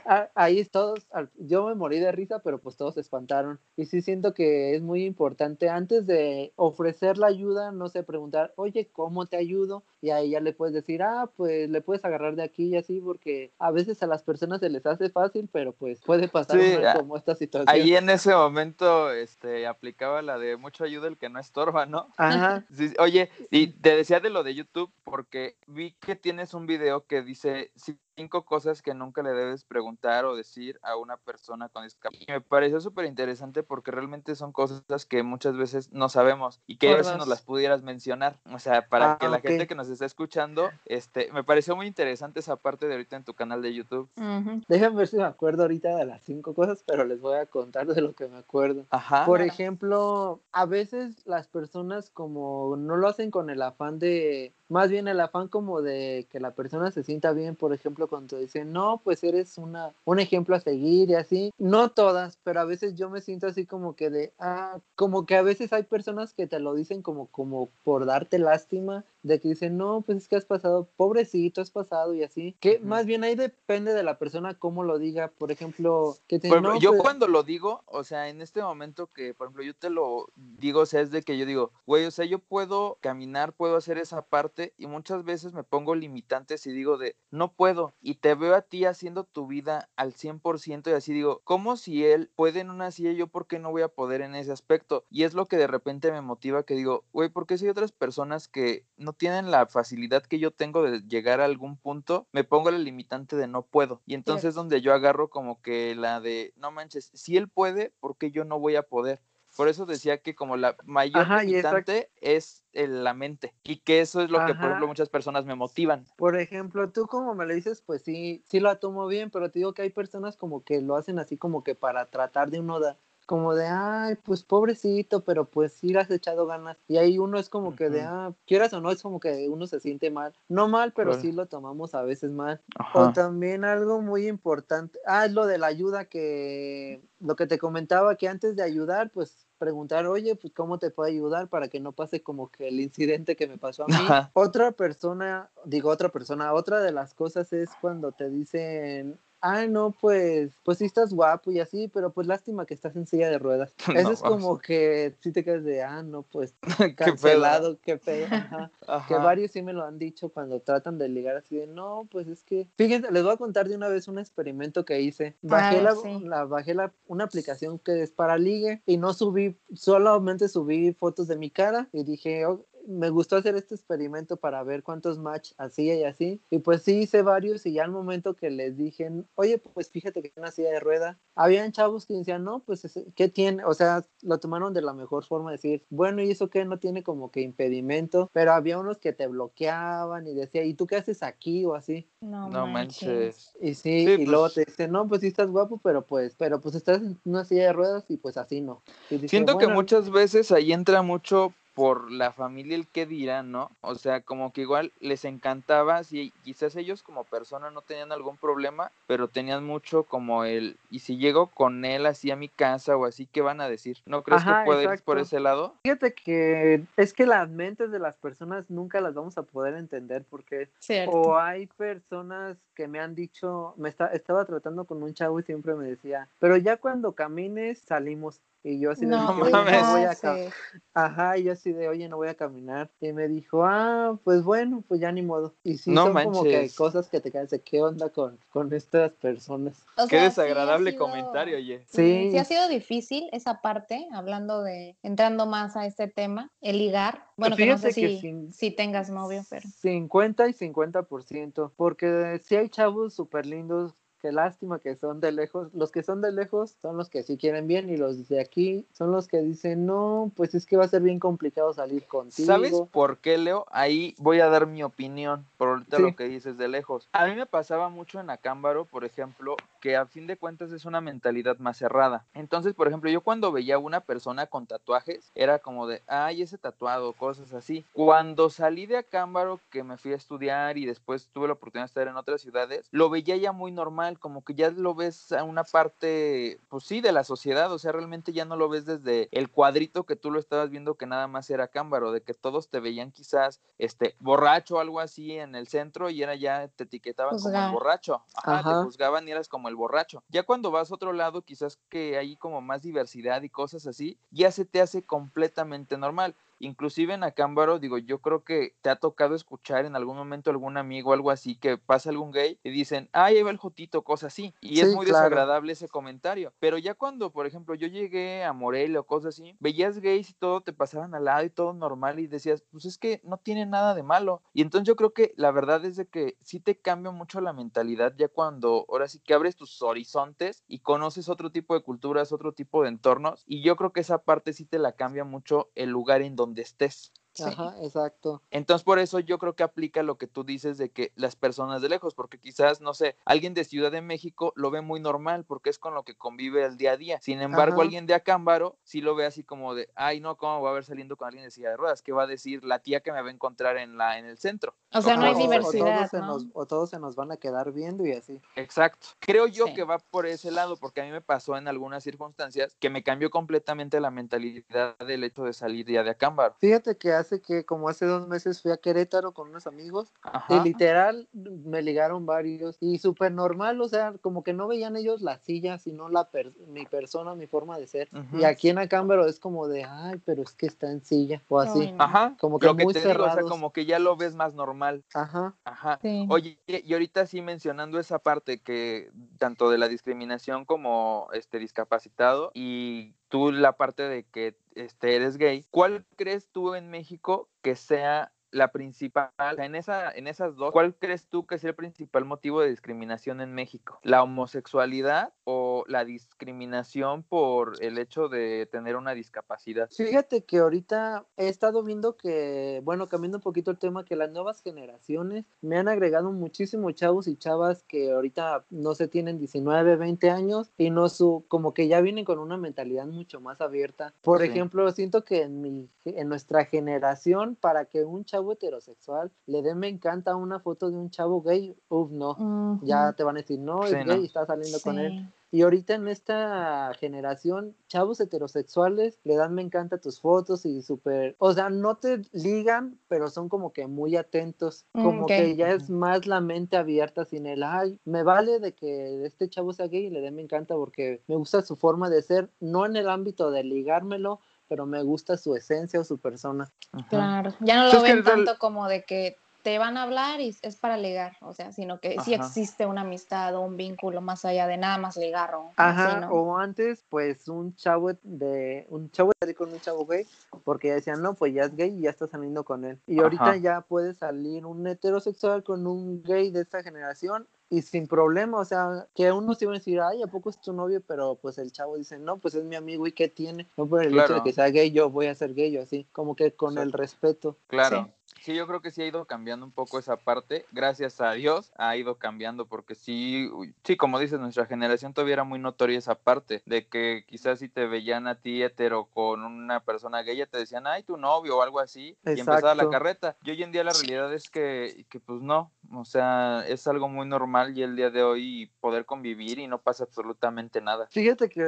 a- ahí todos, yo me morí de risa, pero pues todos se espantaron. Y sí siento que es muy importante antes de ofrecer la ayuda, no sé, preguntar, oye, ¿cómo te ayudo? Y ahí ya le puedes decir, ah, pues le puedes agarrar de aquí y así, porque a veces a las personas se les hace fácil, pero pues puede pasar Sí, una a- como esta situación. Ahí en ese momento este, aplicaba la de mucho ayuda el que no estorba, ¿no? Ajá, (laughs) Sí, oye, y te decía de lo de YouTube porque vi que tienes un video que dice, si cinco cosas que nunca le debes preguntar o decir a una persona con discapacidad. Y me pareció súper interesante porque realmente son cosas que muchas veces no sabemos y que a veces nos las pudieras mencionar. O sea, para Ah, que la gente que nos está escuchando, este, me pareció muy interesante esa parte de ahorita en tu canal de YouTube. Ujú. Déjenme ver si me acuerdo ahorita de las cinco cosas, pero les voy a contar de lo que me acuerdo. Ajá. Por ejemplo, a veces las personas como no lo hacen con el afán de, más bien el afán como de que la persona se sienta bien, por ejemplo, cuando dicen, no, pues eres una, un ejemplo a seguir y así. No todas, pero a veces yo me siento así como que de, ah, como que a veces hay personas que te lo dicen como, como por darte lástima, de que dicen, no, pues es que has pasado, pobrecito, has pasado y así. Que más bien ahí depende de la persona cómo lo diga. Por ejemplo, que te Por ejemplo, no, yo pues- cuando lo digo, o sea, en este momento que, por ejemplo, yo te lo digo, o sea, es de que yo digo, güey, o sea, yo puedo caminar, puedo hacer esa parte y muchas veces me pongo limitantes y digo de, no puedo, y te veo a ti haciendo tu vida al 100% y así digo, ¿cómo si él puede en una silla, yo por qué no voy a poder en ese aspecto? Y es lo que de repente me motiva que digo, güey, ¿por qué si hay otras personas que no tienen la facilidad que yo tengo de llegar a algún punto, me pongo la limitante de no puedo? Y entonces es donde yo agarro como que la de, no manches, si él puede, ¿por qué yo no voy a poder? Por eso decía que como la mayor Ajá, limitante es el- la mente y que eso es lo que, por ejemplo, muchas personas me motivan. Por ejemplo, tú como me lo dices, pues sí, sí lo tomo bien, pero te digo que hay personas como que lo hacen así como que para tratar de uno da, como de, ay, pues pobrecito, pero pues sí le has echado ganas. Y ahí uno es como que de, ah, quieras o no, es como que uno se siente mal. No mal, pero sí lo tomamos a veces mal. Ajá. O también algo muy importante, ah, es lo de la ayuda que, lo que te comentaba, que antes de ayudar, pues preguntar, oye, pues cómo te puedo ayudar para que no pase como que el incidente que me pasó a mí. Ajá. Otra persona, digo otra persona, otra de las cosas es cuando te dicen, ah, no, pues, pues sí estás guapo y así, pero pues lástima que estás en silla de ruedas. (laughs) No Eso es como que si te quedas de, ah, no, pues (laughs) cancelado, qué pedo. Ajá. (laughs) Que Ajá. varios sí me lo han dicho cuando tratan de ligar así de no, pues es que. Fíjense, les voy a contar de una vez un experimento que hice. Bajé, sí. la- bajé la, una aplicación que es para ligue y no subí, solamente subí fotos de mi cara y dije, "Oh, me gustó hacer este experimento para ver cuántos match hacía y así. Y pues sí hice varios y ya al momento que les dije, oye, pues fíjate que es una silla de rueda, habían chavos que decían, no, pues ¿qué tiene? O sea, lo tomaron de la mejor forma de decir, bueno, y eso que no tiene como que impedimento, pero había unos que te bloqueaban y decía, ¿y tú qué haces aquí o así? No, No manches. manches. Y sí, Sí, y luego pues- te dicen, no, pues sí estás guapo, pero pues, pero pues estás en una silla de ruedas y pues así no. Siento que "Bueno, muchas veces ahí entra mucho por la familia el que dirán, ¿no? O sea, como que igual les encantaba, si quizás ellos como persona no tenían algún problema, pero tenían mucho como el, y si llego con él así a mi casa o así, ¿qué van a decir? ¿No crees Ajá, que puede ir por ese lado? Fíjate que es que las mentes de las personas nunca las vamos a poder entender porque Cierto. o hay personas que me han dicho, me está, estaba tratando con un chavo y siempre me decía, pero ya cuando camines salimos y yo así de, no, "Oye, pues, no voy a sé. Ajá, y yo así de, oye, no voy a caminar. Y me dijo, ah, pues bueno, pues ya ni modo. Y sí, No son como que manches. cosas que te quedas de qué onda con, con estas personas. O Qué sea, sí desagradable sido- comentario, oye. Sí, Sí. sí ha sido difícil esa parte, hablando de, entrando más a este tema, el ligar. Bueno, que no sé que si, sin- si tengas novio, pero 50 y 50%, porque si hay chavos súper lindos, qué lástima que son de lejos. Los que son de lejos son los que sí quieren bien y los de aquí son los que dicen, no, pues es que va a ser bien complicado salir contigo. ¿Sabes por qué, Leo? Ahí voy a dar mi opinión por ahorita Sí. lo que dices de lejos. A mí me pasaba mucho en Acámbaro, por ejemplo, que a fin de cuentas es una mentalidad más cerrada. Entonces, por ejemplo, yo cuando veía a una persona con tatuajes, era como de, ay, ese tatuado, cosas así. Cuando salí de Acámbaro, que me fui a estudiar y después tuve la oportunidad de estar en otras ciudades, lo veía ya muy normal, como que ya lo ves a una parte, pues sí, de la sociedad, o sea, realmente ya no lo ves desde el cuadrito que tú lo estabas viendo que nada más era Acámbaro, de que todos te veían quizás este borracho o algo así en el centro y era ya te etiquetaban como el borracho. Ajá, Ajá. te juzgaban y eras como el borracho. Ya cuando vas a otro lado, quizás que hay como más diversidad y cosas así, ya se te hace completamente normal. Inclusive en Acámbaro, digo, yo creo que te ha tocado escuchar en algún momento algún amigo algo así que pasa algún gay y dicen, ay, ahí va el Jotito, cosas así. Y es muy desagradable ese comentario. Pero ya cuando, por ejemplo, yo llegué a Morelia o cosas así, veías gays y todo, te pasaban al lado y todo normal y decías, pues es que no tiene nada de malo. Y entonces yo creo que la verdad es de que sí te cambia mucho la mentalidad ya cuando ahora sí que abres tus horizontes y conoces otro tipo de culturas, otro tipo de entornos. Y yo creo que esa parte sí te la cambia mucho el lugar en donde estés. Ajá, exacto. Entonces, por eso yo creo que aplica lo que tú dices de que las personas de lejos, porque quizás, no sé, alguien de Ciudad de México lo ve muy normal porque es con lo que convive el día a día. Sin embargo, alguien de Acámbaro sí lo ve así como de, ay, no, ¿cómo va a ver saliendo con alguien de silla de ruedas? ¿Qué va a decir la tía que me va a encontrar en, la, en el centro? O sea, no hay diversidad. O, todos se nos, van a quedar viendo y así. Exacto. Creo yo que va por ese lado, porque a mí me pasó en algunas circunstancias que me cambió completamente la mentalidad del hecho de salir ya de Acámbaro. Fíjate que hace que como hace dos meses fui a Querétaro con unos amigos y literal me ligaron varios y súper normal, o sea, como que no veían ellos la silla, sino la mi persona, mi forma de ser. Y aquí en Acámbaro es como de, ay, pero es que está en silla o así. Ajá. Como que, muy cerrado. o sea, como que ya lo ves más normal. Ajá. Ajá. Oye, y ahorita sí mencionando esa parte que tanto de la discriminación como este discapacitado y tú la parte de que este, eres gay, ¿cuál crees tú en México que sea la principal, en, esa, en esas dos, ¿cuál crees tú que es el principal motivo de discriminación en México? ¿La homosexualidad o la discriminación por el hecho de tener una discapacidad? Fíjate que ahorita he estado viendo que, bueno, cambiando un poquito el tema, que las nuevas generaciones me han agregado muchísimos chavos y chavas que ahorita no se tienen 19, 20 años y no su, como que ya vienen con una mentalidad mucho más abierta. Por ejemplo, siento que en, mi, en nuestra generación, para que un chavo heterosexual le dé me encanta una foto de un chavo gay, uff, no, ya te van a decir, no, es gay, y está saliendo con él. Y ahorita en esta generación, chavos heterosexuales le dan me encanta tus fotos y súper, o sea, no te ligan, pero son como que muy atentos, mm, como que ya es más la mente abierta sin el, ay, me vale de que este chavo sea gay y le dé me encanta porque me gusta su forma de ser, no en el ámbito de ligármelo, pero me gusta su esencia o su persona. Claro, ya no lo ven tanto como de que te van a hablar y es para ligar, o sea, sino que sí existe una amistad o un vínculo más allá de nada más ligar o Ajá, o antes, pues un chavo de, un chavo de con un chavo gay, porque ya decían, no, pues ya es gay y ya está saliendo con él. Y ahorita ya puede salir un heterosexual con un gay de esta generación y sin problema, o sea, que uno se iba a decir, ay, ¿a poco es tu novio? Pero pues el chavo dice, no, pues es mi amigo y ¿qué tiene? No por el hecho de que sea gay, yo voy a ser gay, o así, como que con el respeto. Claro. Sí, yo creo que sí ha ido cambiando un poco esa parte. Gracias a Dios ha ido cambiando porque sí, sí, como dices, nuestra generación todavía era muy notoria esa parte de que quizás si te veían a ti hetero con una persona gay, ya te decían, ay, tu novio o algo así, y empezaba la carreta. Y hoy en día la realidad es que, que pues no, o sea, es algo muy normal y el día de hoy poder convivir y no pasa absolutamente nada. Fíjate que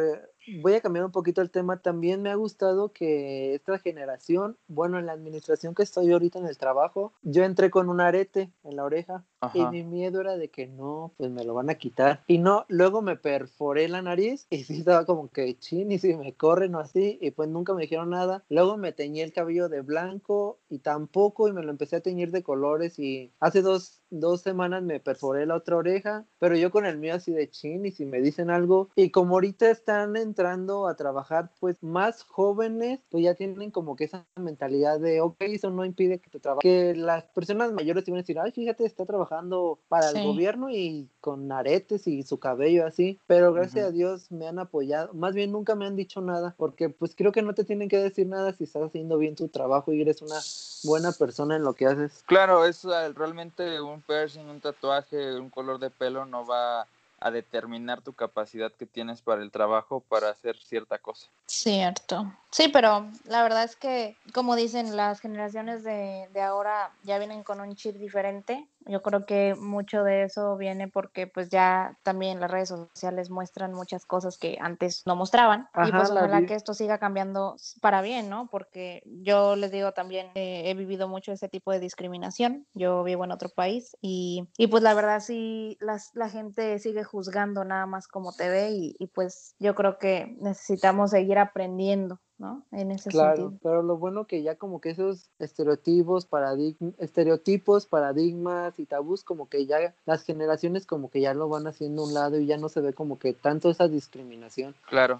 voy a cambiar un poquito el tema. También me ha gustado que esta generación, bueno, en la administración que estoy ahorita en el trabajo, yo entré con un arete en la oreja y mi miedo era de que no, pues me lo van a quitar. Y no, luego me perforé la nariz y sí estaba como que chin y si me corren o así y pues nunca me dijeron nada. Luego me teñí el cabello de blanco y tampoco y me lo empecé a teñir de colores y hace dos, dos semanas me perforé la otra oreja, pero yo con el mío así de chin y si me dicen algo y como ahorita están entrando a trabajar pues más jóvenes, pues ya tienen como que esa mentalidad de ok, eso no impide que te trabajes. Que las personas mayores te van a decir, ay, fíjate, está trabajando para el gobierno y con aretes y su cabello así, pero gracias a Dios me han apoyado, más bien nunca me han dicho nada, porque pues creo que no te tienen que decir nada si estás haciendo bien tu trabajo y eres una buena persona en lo que haces. Claro, es uh, realmente un piercing, un tatuaje, un color de pelo no va a determinar tu capacidad que tienes para el trabajo para hacer cierta cosa. Cierto. Sí, pero la verdad es que, como dicen, las generaciones de, de ahora ya vienen con un chip diferente yo creo que mucho de eso viene porque pues ya también las redes sociales muestran muchas cosas que antes no mostraban y pues ojalá que esto siga cambiando para bien, ¿no? Porque yo les digo también he vivido mucho ese tipo de discriminación, yo vivo en otro país y, y pues la verdad sí las, la gente sigue juzgando nada más como te ve y, y pues yo creo que necesitamos seguir aprendiendo ¿no? En ese Claro, sentido. pero lo bueno que ya como que esos estereotipos, paradigm- estereotipos, paradigmas y tabús, como que ya las generaciones como que ya lo van haciendo a un lado y ya no se ve como que tanto esa discriminación. Claro.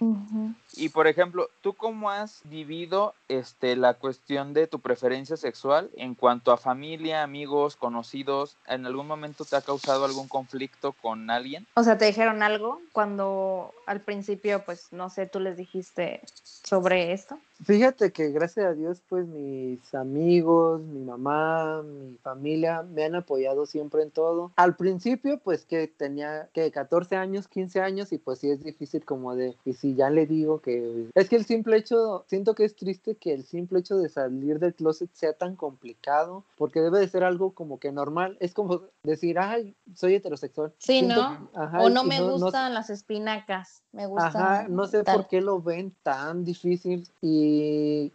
Y por ejemplo, ¿tú cómo has vivido este, la cuestión de tu preferencia sexual en cuanto a familia, amigos, conocidos? ¿En algún momento te ha causado algún conflicto con alguien? O sea, te dijeron algo cuando al principio, pues, no sé, tú les dijiste sobre esto. Fíjate que gracias a Dios, pues mis amigos, mi mamá, mi familia me han apoyado siempre en todo. Al principio, pues que tenía que 14 años, 15 años y pues sí es difícil como de, y si ya le digo que es que el simple hecho, siento que es triste que el simple hecho de salir del closet sea tan complicado, porque debe de ser algo como que normal. Es como decir, ay, soy heterosexual. Sí, Siento- ¿no? ajá, o no me no- no- gustan las espinacas, me gustan. Ajá, no sé tal. por qué lo ven tan difícil y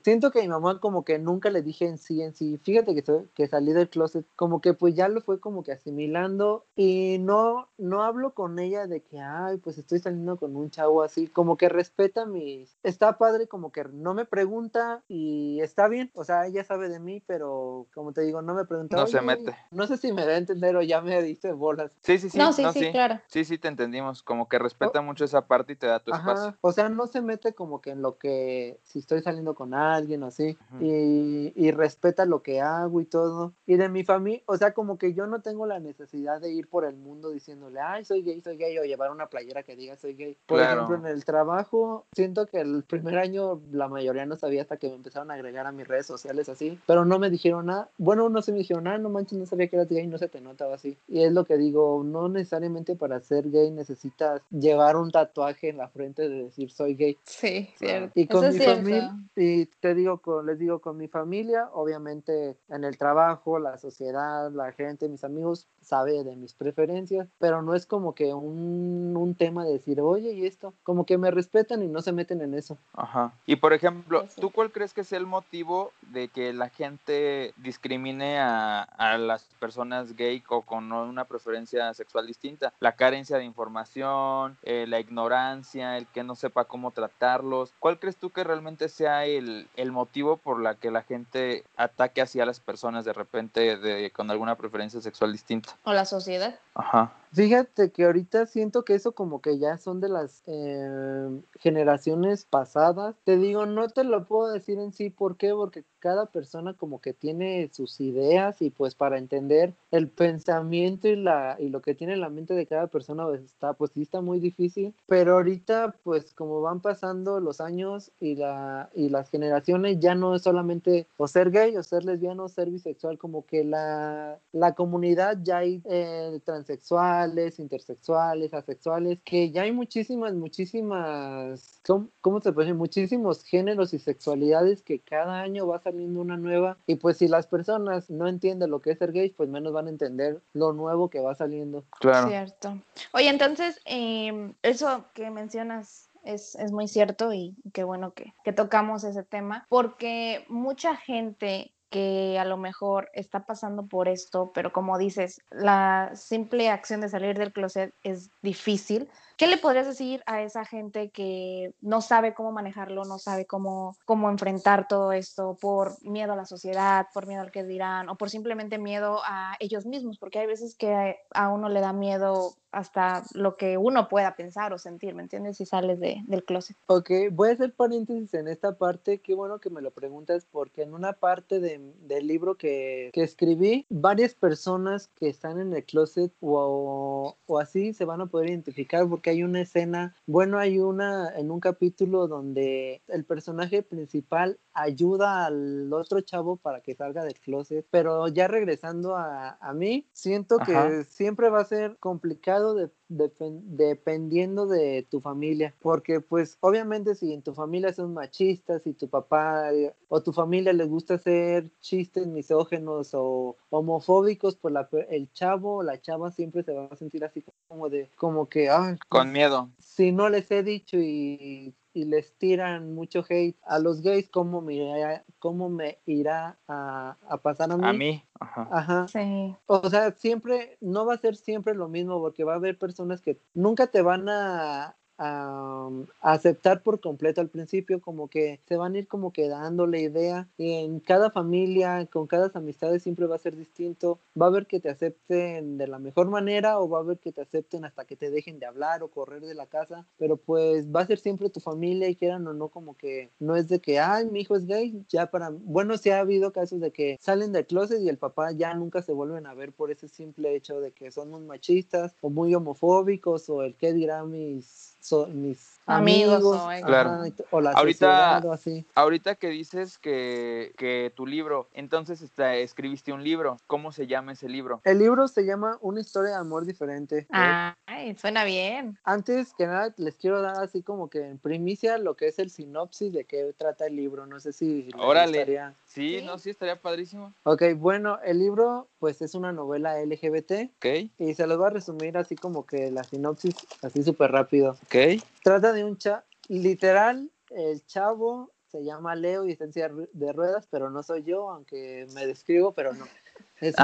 siento que mi mamá como que nunca le dije en sí, en sí, fíjate que, soy- que salí del closet, como que pues ya lo fue como que asimilando y no, no hablo con ella de que, ay, pues estoy saliendo con un chavo así, como que respeta mis, está padre como que no me pregunta y está bien, o sea, ella sabe de mí, pero como te digo, no me pregunta. No se "Oye, mete. No sé si me da a entender o ya me dice bolas. Sí, sí, sí. no, sí, sí, claro. Sí, sí, te entendimos. Como que respeta mucho esa parte y te da tu espacio. O sea, no se mete como que en lo que, si estoy saliendo con alguien o así, y, y respeta lo que hago y todo. Y de mi familia, o sea, como que yo no tengo la necesidad de ir por el mundo diciéndole, ay, soy gay, soy gay, o llevar una playera que diga soy gay. Por Claro. ejemplo, en el trabajo, siento que el primer año la mayoría no sabía hasta que me empezaron a agregar a mis redes sociales así, pero no me dijeron nada. Bueno, no se me dijeron, ah, no manches, no sabía que eras gay, no se te notaba así. Y es lo que digo, no necesariamente para ser gay necesitas llevar un tatuaje en la frente de decir soy gay. Sí, cierto. Y con Eso mi familia, y te digo, con, les digo, con mi familia, obviamente en el trabajo, la sociedad, la gente, mis amigos, sabe de mis preferencias, pero no es como que un, un tema de decir, oye, y esto, como que me respetan y no se meten en eso. Ajá. Y por ejemplo, sí. ¿tú cuál crees que sea el motivo de que la gente discrimine a, a las personas gay o con una preferencia sexual distinta? La carencia de información, eh, la ignorancia, el que no sepa cómo tratarlos. ¿Cuál crees tú que realmente sea el, el motivo por la que la gente ataque así a las personas de repente de, con alguna preferencia sexual distinta? O la sociedad. Ajá. Fíjate que ahorita siento que eso como que ya son de las eh, generaciones pasadas. Te digo, no te lo puedo decir en sí, ¿por qué? Porque cada persona como que tiene sus ideas y pues para entender el pensamiento y, la, y lo que tiene en la mente de cada persona pues está, pues sí está muy difícil. Pero ahorita pues como van pasando los años y, la, y las generaciones ya no es solamente o ser gay o ser lesbiano o ser bisexual, como que la, la comunidad ya hay eh, intersexuales, asexuales, que ya hay muchísimas, muchísimas, ¿cómo, cómo se puede decir? Muchísimos géneros y sexualidades que cada año va saliendo una nueva y pues si las personas no entienden lo que es ser gay, pues menos van a entender lo nuevo que va saliendo. Claro. Cierto. Oye, entonces, em, eso que mencionas es, es muy cierto y qué bueno que, que tocamos ese tema, porque mucha gente que a lo mejor está pasando por esto, pero como dices, la simple acción de salir del closet es difícil. ¿Qué le podrías decir a esa gente que no sabe cómo manejarlo, no sabe cómo, cómo enfrentar todo esto por miedo a la sociedad, por miedo al que dirán o por simplemente miedo a ellos mismos? Porque hay veces que a uno le da miedo hasta lo que uno pueda pensar o sentir, ¿me entiendes? Si sales de, del closet. Ok, voy a hacer paréntesis en esta parte. Qué bueno que me lo preguntas porque en una parte de- del libro que, que escribí, varias personas que están en el closet o, o así se van a poder identificar porque hay una escena, bueno, hay una en un capítulo donde el personaje principal ayuda al otro chavo para que salga del closet, pero ya regresando a, a mí, siento que Ajá. siempre va a ser complicado de, depen- dependiendo de tu familia, porque pues obviamente si en tu familia son machistas, si tu papá eh, o tu familia les gusta hacer chistes misógenos o homofóbicos, pues la el chavo o la chava siempre se va a sentir así como de, como que, ay, Con miedo. si no les he dicho y, y les tiran mucho hate a los gays, ¿cómo me irá, cómo me irá a, a pasar a mí? A mí. Ajá. Ajá. Sí, O sea, siempre, no va a ser siempre lo mismo porque va a haber personas que nunca te van a, a, a aceptar por completo al principio, como que se van a ir como quedando la idea y en cada familia, con cada amistades siempre va a ser distinto, va a haber que te acepten de la mejor manera o va a haber que te acepten hasta que te dejen de hablar o correr de la casa, pero pues va a ser siempre tu familia y quieran o no como que no es de que, ay, mi hijo es gay, ya para, bueno, sí ha habido casos de que salen del closet y el papá ya nunca se vuelven a ver por ese simple hecho de que son muy machistas o muy homofóbicos o el que dirá mis, mis amigos, o, claro. ahorita, así. ahorita que dices que, que tu libro, entonces está, escribiste un libro, ¿cómo se llama ese libro? El libro se llama Una historia de amor diferente. Ay, suena bien. Antes que nada les quiero dar así como que en primicia lo que es el sinopsis de qué trata el libro, no sé si Órale. Sí, no, sí, estaría padrísimo. Ok, bueno, el libro pues es una novela LGBT. Ok. Y se los voy a resumir así como que la sinopsis, así súper rápido. Ok. Trata de un chavo, literal, el chavo se llama Leo y está en silla de ruedas, pero no soy yo, aunque me describo, pero no. (laughs) Es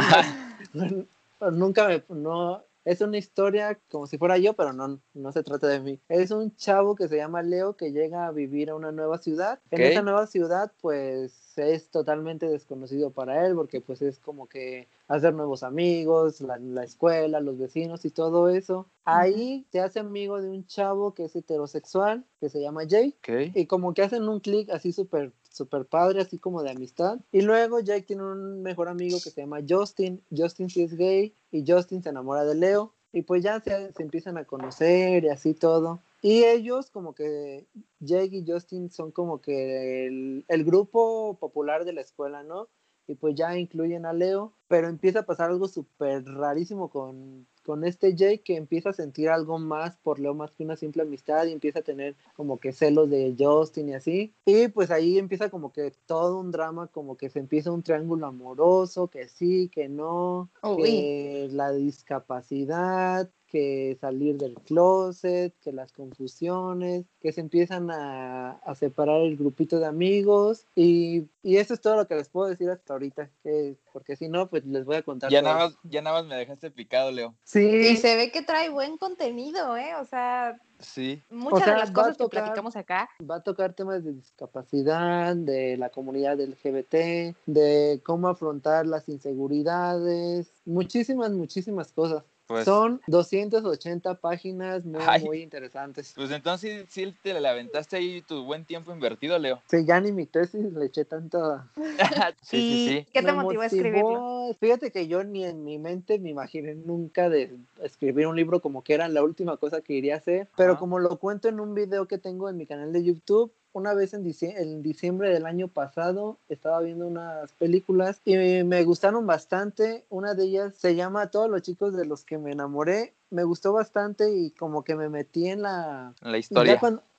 nunca me, no, es una historia como si fuera yo, pero no, no se trata de mí. Es un chavo que se llama Leo que llega a vivir a una nueva ciudad. En esa nueva ciudad, pues es totalmente desconocido para él porque pues es como que hacer nuevos amigos, la, la escuela, los vecinos y todo eso. Ahí se hace amigo de un chavo que es heterosexual, que se llama Jake. Y como que hacen un clic así súper super padre, así como de amistad. Y luego Jake tiene un mejor amigo que se llama Justin. Justin sí es gay y Justin se enamora de Leo. Y pues ya se, se empiezan a conocer y así todo. Y ellos como que Jake y Justin son como que el, el grupo popular de la escuela, ¿no? Y pues ya incluyen a Leo, pero empieza a pasar algo súper rarísimo con, con este Jake que empieza a sentir algo más por Leo más que una simple amistad y empieza a tener como que celos de Justin y así. Y pues ahí empieza como que todo un drama, como que se empieza un triángulo amoroso, que sí, que no, que la discapacidad, que salir del closet, que las confusiones, que se empiezan a, a separar el grupito de amigos y, y, eso es todo lo que les puedo decir hasta ahorita, que, porque si no, pues les voy a contar. Ya nada, más, ya nada más me dejaste picado, Leo. Sí. Y se ve que trae buen contenido, ¿eh? O sea, Sí. Muchas de las cosas que platicamos acá. Va a tocar temas de discapacidad, de la comunidad LGBT, de cómo afrontar las inseguridades, muchísimas, muchísimas cosas. Pues Son 280 páginas muy, muy interesantes. Pues entonces sí, te la aventaste ahí tu buen tiempo invertido, Leo. Sí, ya ni mi tesis le eché tanto. (laughs) sí, sí, sí. ¿Qué te motivó a escribirlo? Fíjate que yo ni en mi mente me imaginé nunca de escribir un libro como que era la última cosa que iría a hacer, pero como lo cuento en un video que tengo en mi canal de YouTube, una vez en diciembre, en diciembre del año pasado estaba viendo unas películas y me gustaron bastante. Una de ellas se llama Todos los chicos de los que me enamoré. Me gustó bastante y como que me metí en la, la historia.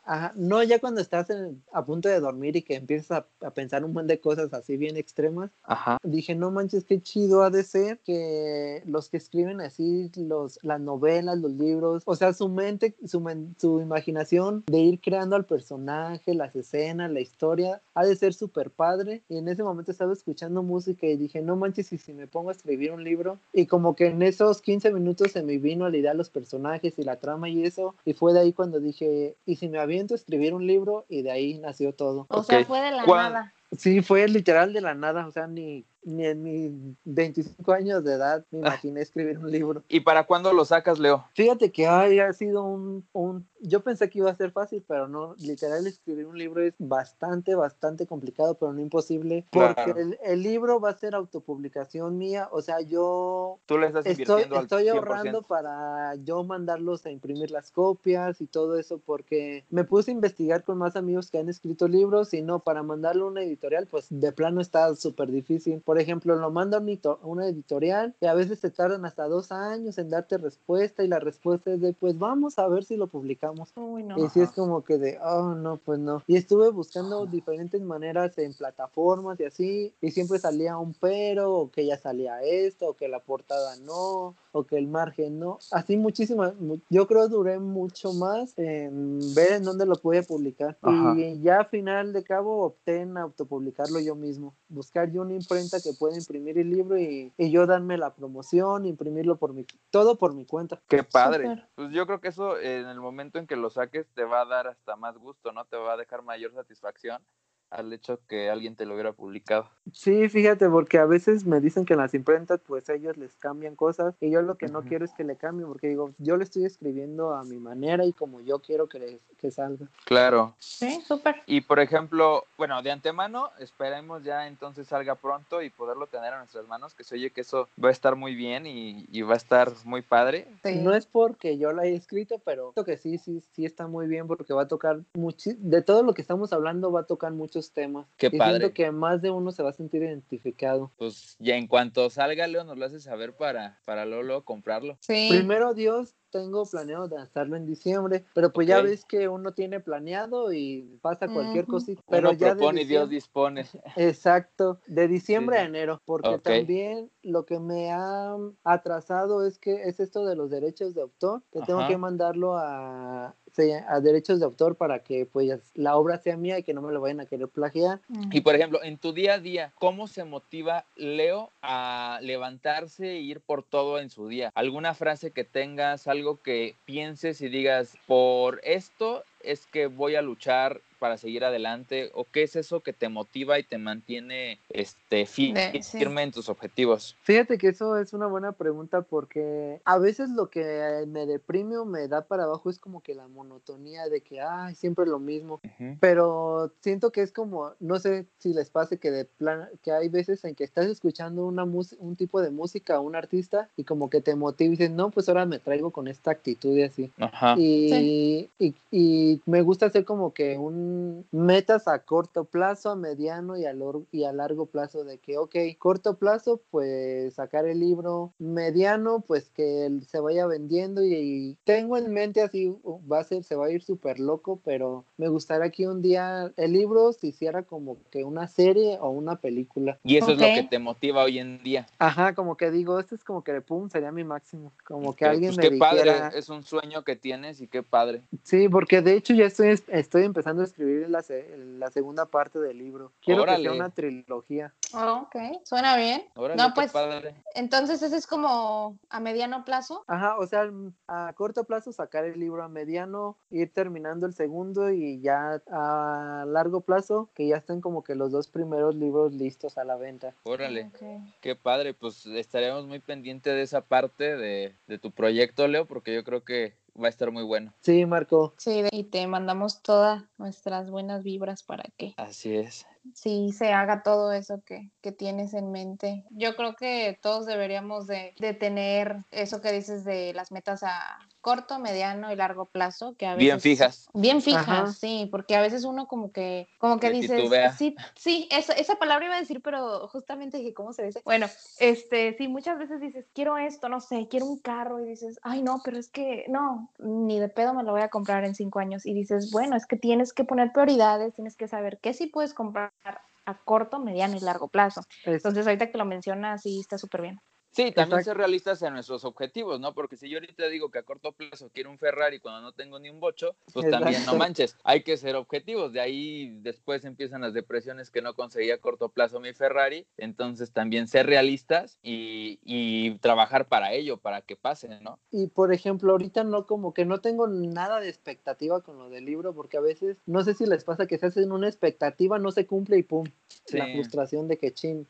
Ajá, no ya cuando estás a punto de dormir y que empiezas a, pensar un montón de cosas así bien extremas, Ajá. dije, no manches, qué chido ha de ser que los que escriben así los, las novelas, los libros, o sea, su mente, su, su imaginación de ir creando al personaje, las escenas, la historia, ha de ser súper padre. Y en ese momento estaba escuchando música y dije, no manches, y si me pongo a escribir un libro, y como que en esos 15 minutos se me vino a la idea los personajes y la trama y eso, y fue de ahí cuando dije, y si me había escribir un libro y de ahí nació todo. O sea, fue de la nada. Sí, fue literal de la nada, o sea, ni, ni en mis 25 años de edad me ah. imaginé escribir un libro. ¿Y para cuándo lo sacas, Leo? Fíjate que ay, ha sido un, un, Yo pensé que iba a ser fácil, pero no. Literal, escribir un libro es bastante, bastante complicado, pero no imposible. Porque el, libro va a ser autopublicación mía. O sea, yo. Tú le estás estoy, estoy ahorrando para yo mandarlos a imprimir las copias y todo eso, porque me puse a investigar con más amigos que han escrito libros y no, para mandarlo a una editorial, pues de plano está súper difícil por ejemplo, lo manda a una editorial y a veces se tardan hasta dos años en darte respuesta y la respuesta es de, pues vamos a ver si lo publicamos. Y si es como que de, oh, no, pues no. Y estuve buscando diferentes maneras en plataformas y así, y siempre salía un pero, o que ya salía esto, o que la portada no, o que el margen, ¿no? Así muchísimas, yo creo duré mucho más en ver en dónde lo pude publicar. Y ya a final de cabo opté en autopublicarlo yo mismo, buscar yo una imprenta que pueda imprimir el libro y, y yo darme la promoción, imprimirlo por mi, todo por mi cuenta. Qué padre. Pues yo creo que eso en el momento en que lo saques te va a dar hasta más gusto, ¿no? Te va a dejar mayor satisfacción al hecho que alguien te lo hubiera publicado. Sí, fíjate, porque a veces me dicen que en las imprentas, pues ellos les cambian cosas y yo lo que no quiero es que le cambien, porque digo, yo le estoy escribiendo a mi manera y como yo quiero que, que salga. Claro. Sí, súper. Y por ejemplo, bueno, de antemano, esperemos ya entonces salga pronto y poderlo tener en nuestras manos, que se oye que eso va a estar muy bien y, y va a estar muy padre. No es porque yo lo haya escrito, pero creo que sí, sí, sí está muy bien porque va a tocar mucho, de todo lo que estamos hablando va a tocar mucho temas. Qué y padre. siento que más de uno se va a sentir identificado. Pues ya en cuanto salga, Leo, nos lo hace saber para, para luego, comprarlo. Sí. Primero Dios, tengo planeado lanzarlo en diciembre, pero pues ya ves que uno tiene planeado y pasa cualquier cosita. Pero uno ya propone y Dios dispone. (laughs) Exacto, de diciembre a enero, porque también lo que me ha atrasado es que es esto de los derechos de autor, que tengo que mandarlo a, a derechos de autor para que pues la obra sea mía y que no me lo vayan a querer plagiar. Y por ejemplo, en tu día a día, ¿cómo se motiva Leo a levantarse e ir por todo en su día? ¿Alguna frase que tengas, algo que pienses y digas, por esto es que voy a luchar para seguir adelante o qué es eso que te motiva y te mantiene este firme en tus objetivos? Fíjate que eso es una buena pregunta porque a veces lo que me deprime o me da para abajo es como que la monotonía de que ay, siempre lo mismo, pero siento que es como no sé si les pase que de plan que hay veces en que estás escuchando una un tipo de música un artista y como que te motiva y dices, "No, pues ahora me traigo con esta actitud y así." Y, y, y me gusta hacer como que un metas a corto plazo, a mediano y a, y a largo plazo de que, ok, corto plazo, pues sacar el libro, mediano, pues que se vaya vendiendo y, tengo en mente así, va a ser, se va a ir súper loco, pero me gustaría que un día el libro se hiciera como que una serie o una película. Y eso es lo que te motiva hoy en día. Ajá, como que digo, esto es como que, pum, sería mi máximo, como que alguien pues me qué padre, es un sueño que tienes y qué padre. Sí, porque de hecho ya estoy, estoy empezando a escribir la, la segunda parte del libro. Quiero que sea una trilogía. Oh, ok, suena bien. no, pues, entonces ese es como a mediano plazo. Ajá, o sea, a corto plazo sacar el libro, a mediano ir terminando el segundo y ya a largo plazo que ya estén como que los dos primeros libros listos a la venta. Órale, qué padre, pues estaremos muy pendientes de esa parte de, de tu proyecto, Leo, porque yo creo que va a estar muy bueno. Sí, Marco. Sí, y te mandamos todas nuestras buenas vibras para que. Así es sí se haga todo eso que, que, tienes en mente. Yo creo que todos deberíamos de, de, tener eso que dices de las metas a corto, mediano y largo plazo, que a veces... Bien fijas. Bien fijas, sí, porque a veces uno como que, como que dices, sí, sí, esa, esa palabra iba a decir, pero justamente dije, ¿cómo se dice? Bueno, este, sí, muchas veces dices, quiero esto, no sé, quiero un carro y dices, ay, no, pero es que no, ni de pedo me lo voy a comprar en cinco años y dices, bueno, es que tienes que poner prioridades, tienes que saber qué sí puedes comprar a corto, mediano y largo plazo. Entonces, ahorita que lo mencionas, sí está súper bien. Sí, también ser realistas en nuestros objetivos, ¿no? Porque si yo ahorita digo que a corto plazo quiero un Ferrari cuando no tengo ni un bocho, pues también no manches, hay que ser objetivos. De ahí después empiezan las depresiones que no conseguía a corto plazo mi Ferrari. Entonces también ser realistas y, y trabajar para ello, para que pase, ¿no? Y por ejemplo, ahorita no como que no tengo nada de expectativa con lo del libro, porque a veces, no sé si les pasa que se hacen una expectativa, no se cumple y pum, la frustración de que chin.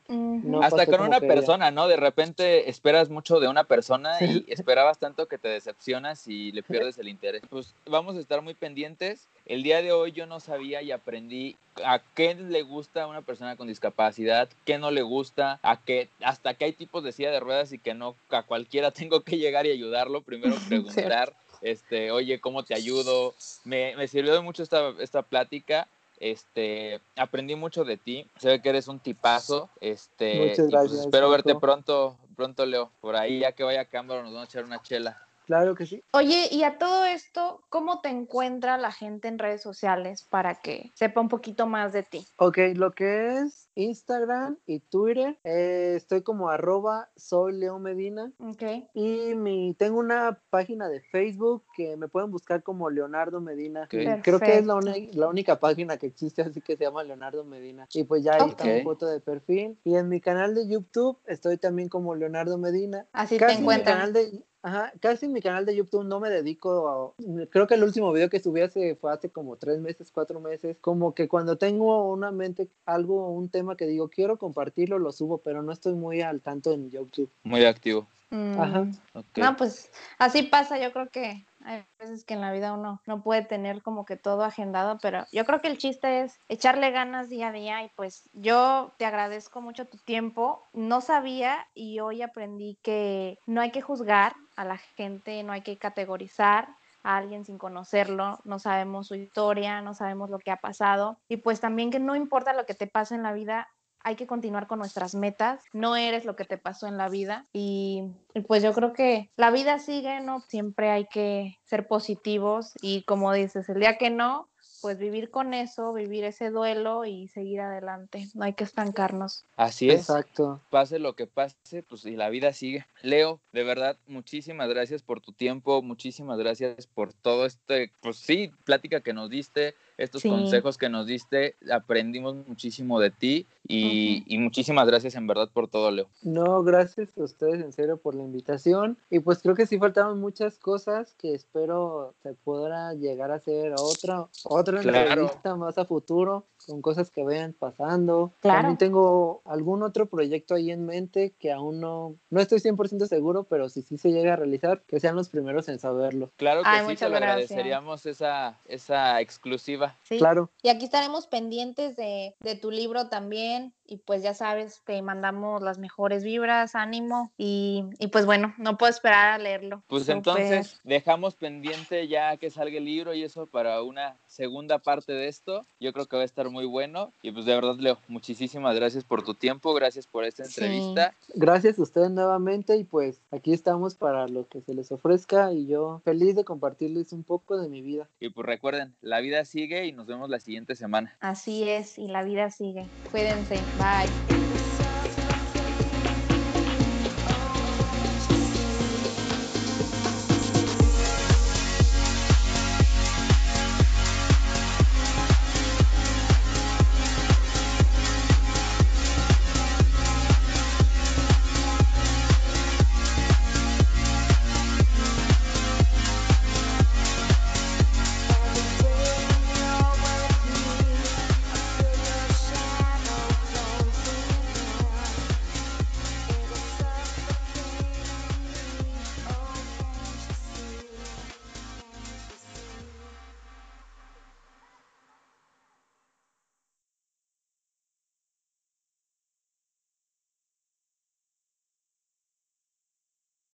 Hasta con una persona, ¿no? De repente esperas mucho de una persona y (laughs) esperabas tanto que te decepcionas y le pierdes el interés. Pues vamos a estar muy pendientes. El día de hoy yo no sabía y aprendí a qué le gusta a una persona con discapacidad, qué no le gusta, a qué, hasta que hay tipos de silla de ruedas y que no a cualquiera (laughs) tengo que llegar y ayudarlo. Primero (laughs) preguntar, este, oye, ¿cómo te ayudo? Me, me sirvió de mucho esta, esta plática este, aprendí mucho de ti. Se ve que eres un tipazo. Este, Muchas pues, gracias. espero verte pronto, pronto, Leo. Por ahí, ya que vaya a Cámara, nos vamos a echar una chela. Claro que sí. Oye, y a todo esto, ¿cómo te encuentra la gente en redes sociales para que sepa un poquito más de ti? Ok, lo que es Instagram y Twitter, eh, estoy como arroba soy Leo Medina. Ok. Y mi, tengo una página de Facebook que me pueden buscar como Leonardo Medina. Creo que es la, única página que existe así que se llama Leonardo Medina. Y pues ya ahí está mi foto de perfil. Y en mi canal de YouTube estoy también como Leonardo Medina. Así te Casi mi encuentran. canal de Ajá, casi en mi canal de YouTube no me dedico a... Creo que el último video que subí hace, fue hace como tres meses, cuatro meses. Como que cuando tengo una mente, algo, un tema que digo, quiero compartirlo, lo subo, pero no estoy muy al tanto en YouTube. Muy activo. Ajá. Mm, Ok. No, pues así pasa, yo creo que hay veces que en la vida uno no puede tener como que todo agendado, pero yo creo que el chiste es echarle ganas día a día y pues yo te agradezco mucho tu tiempo. No sabía y hoy aprendí que no hay que juzgar a la gente, no hay que categorizar a alguien sin conocerlo, no sabemos su historia, no sabemos lo que ha pasado y pues también que no importa lo que te pase en la vida, hay que continuar con nuestras metas, no eres lo que te pasó en la vida y, pues yo creo que la vida sigue, ¿no? Siempre hay que ser positivos y como dices, el día que no, pues vivir con eso, vivir ese duelo y seguir adelante, no hay que estancarnos. Así es. Exacto. pase lo que pase, pues y la vida sigue. Leo, de verdad, muchísimas gracias por tu tiempo, muchísimas gracias por todo este, pues sí, plática que nos diste, estos Sí. consejos que nos diste, aprendimos muchísimo de ti y, y muchísimas gracias en verdad por todo, Leo. No, gracias a ustedes en serio por la invitación. Y pues creo que sí faltaron muchas cosas que espero se podrá llegar a hacer otra, otra Claro. entrevista más a futuro con cosas que vayan pasando. Claro. También tengo algún otro proyecto ahí en mente que aún no, no estoy 100% seguro, pero si sí se llega a realizar, que sean los primeros en saberlo. Claro que Ay, sí, te lo gracias. agradeceríamos esa, esa exclusiva. Sí. Claro. Y aquí estaremos pendientes de, de tu libro también. Y pues ya sabes, te mandamos las mejores vibras, ánimo. Y, y pues bueno, no puedo esperar a leerlo. Pues entonces dejamos pendiente ya que salga el libro y eso para una segunda parte de esto. Yo creo que va a estar muy bueno. Y pues de verdad, Leo, muchísimas gracias por tu tiempo, gracias por esta Sí. entrevista. Gracias a ustedes nuevamente y pues aquí estamos para lo que se les ofrezca y yo feliz de compartirles un poco de mi vida. Y pues recuerden, la vida sigue y nos vemos la siguiente semana. Así es, y la vida sigue. Cuídense. Bye.